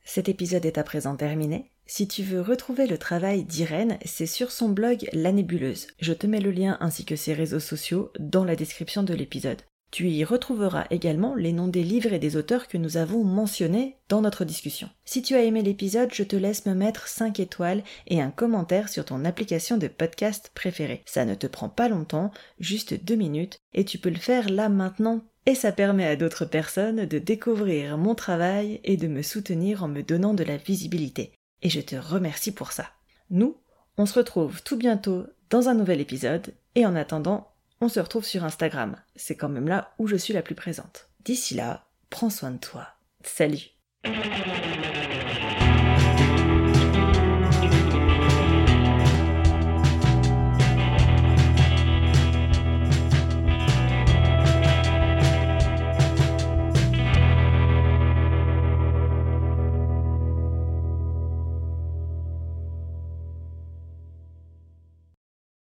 S1: Cet épisode est à présent terminé. Si tu veux retrouver le travail d'Irène, c'est sur son blog La Nébuleuse. Je te mets le lien ainsi que ses réseaux sociaux dans la description de l'épisode. Tu y retrouveras également les noms des livres et des auteurs que nous avons mentionnés dans notre discussion. Si tu as aimé l'épisode, je te laisse me mettre 5 étoiles et un commentaire sur ton application de podcast préférée. Ça ne te prend pas longtemps, juste 2 minutes, et tu peux le faire là maintenant et ça permet à d'autres personnes de découvrir mon travail et de me soutenir en me donnant de la visibilité. Et je te remercie pour ça. Nous, on se retrouve tout bientôt dans un nouvel épisode et en attendant, on se retrouve sur Instagram. C'est quand même là où je suis la plus présente. D'ici là, prends soin de toi. Salut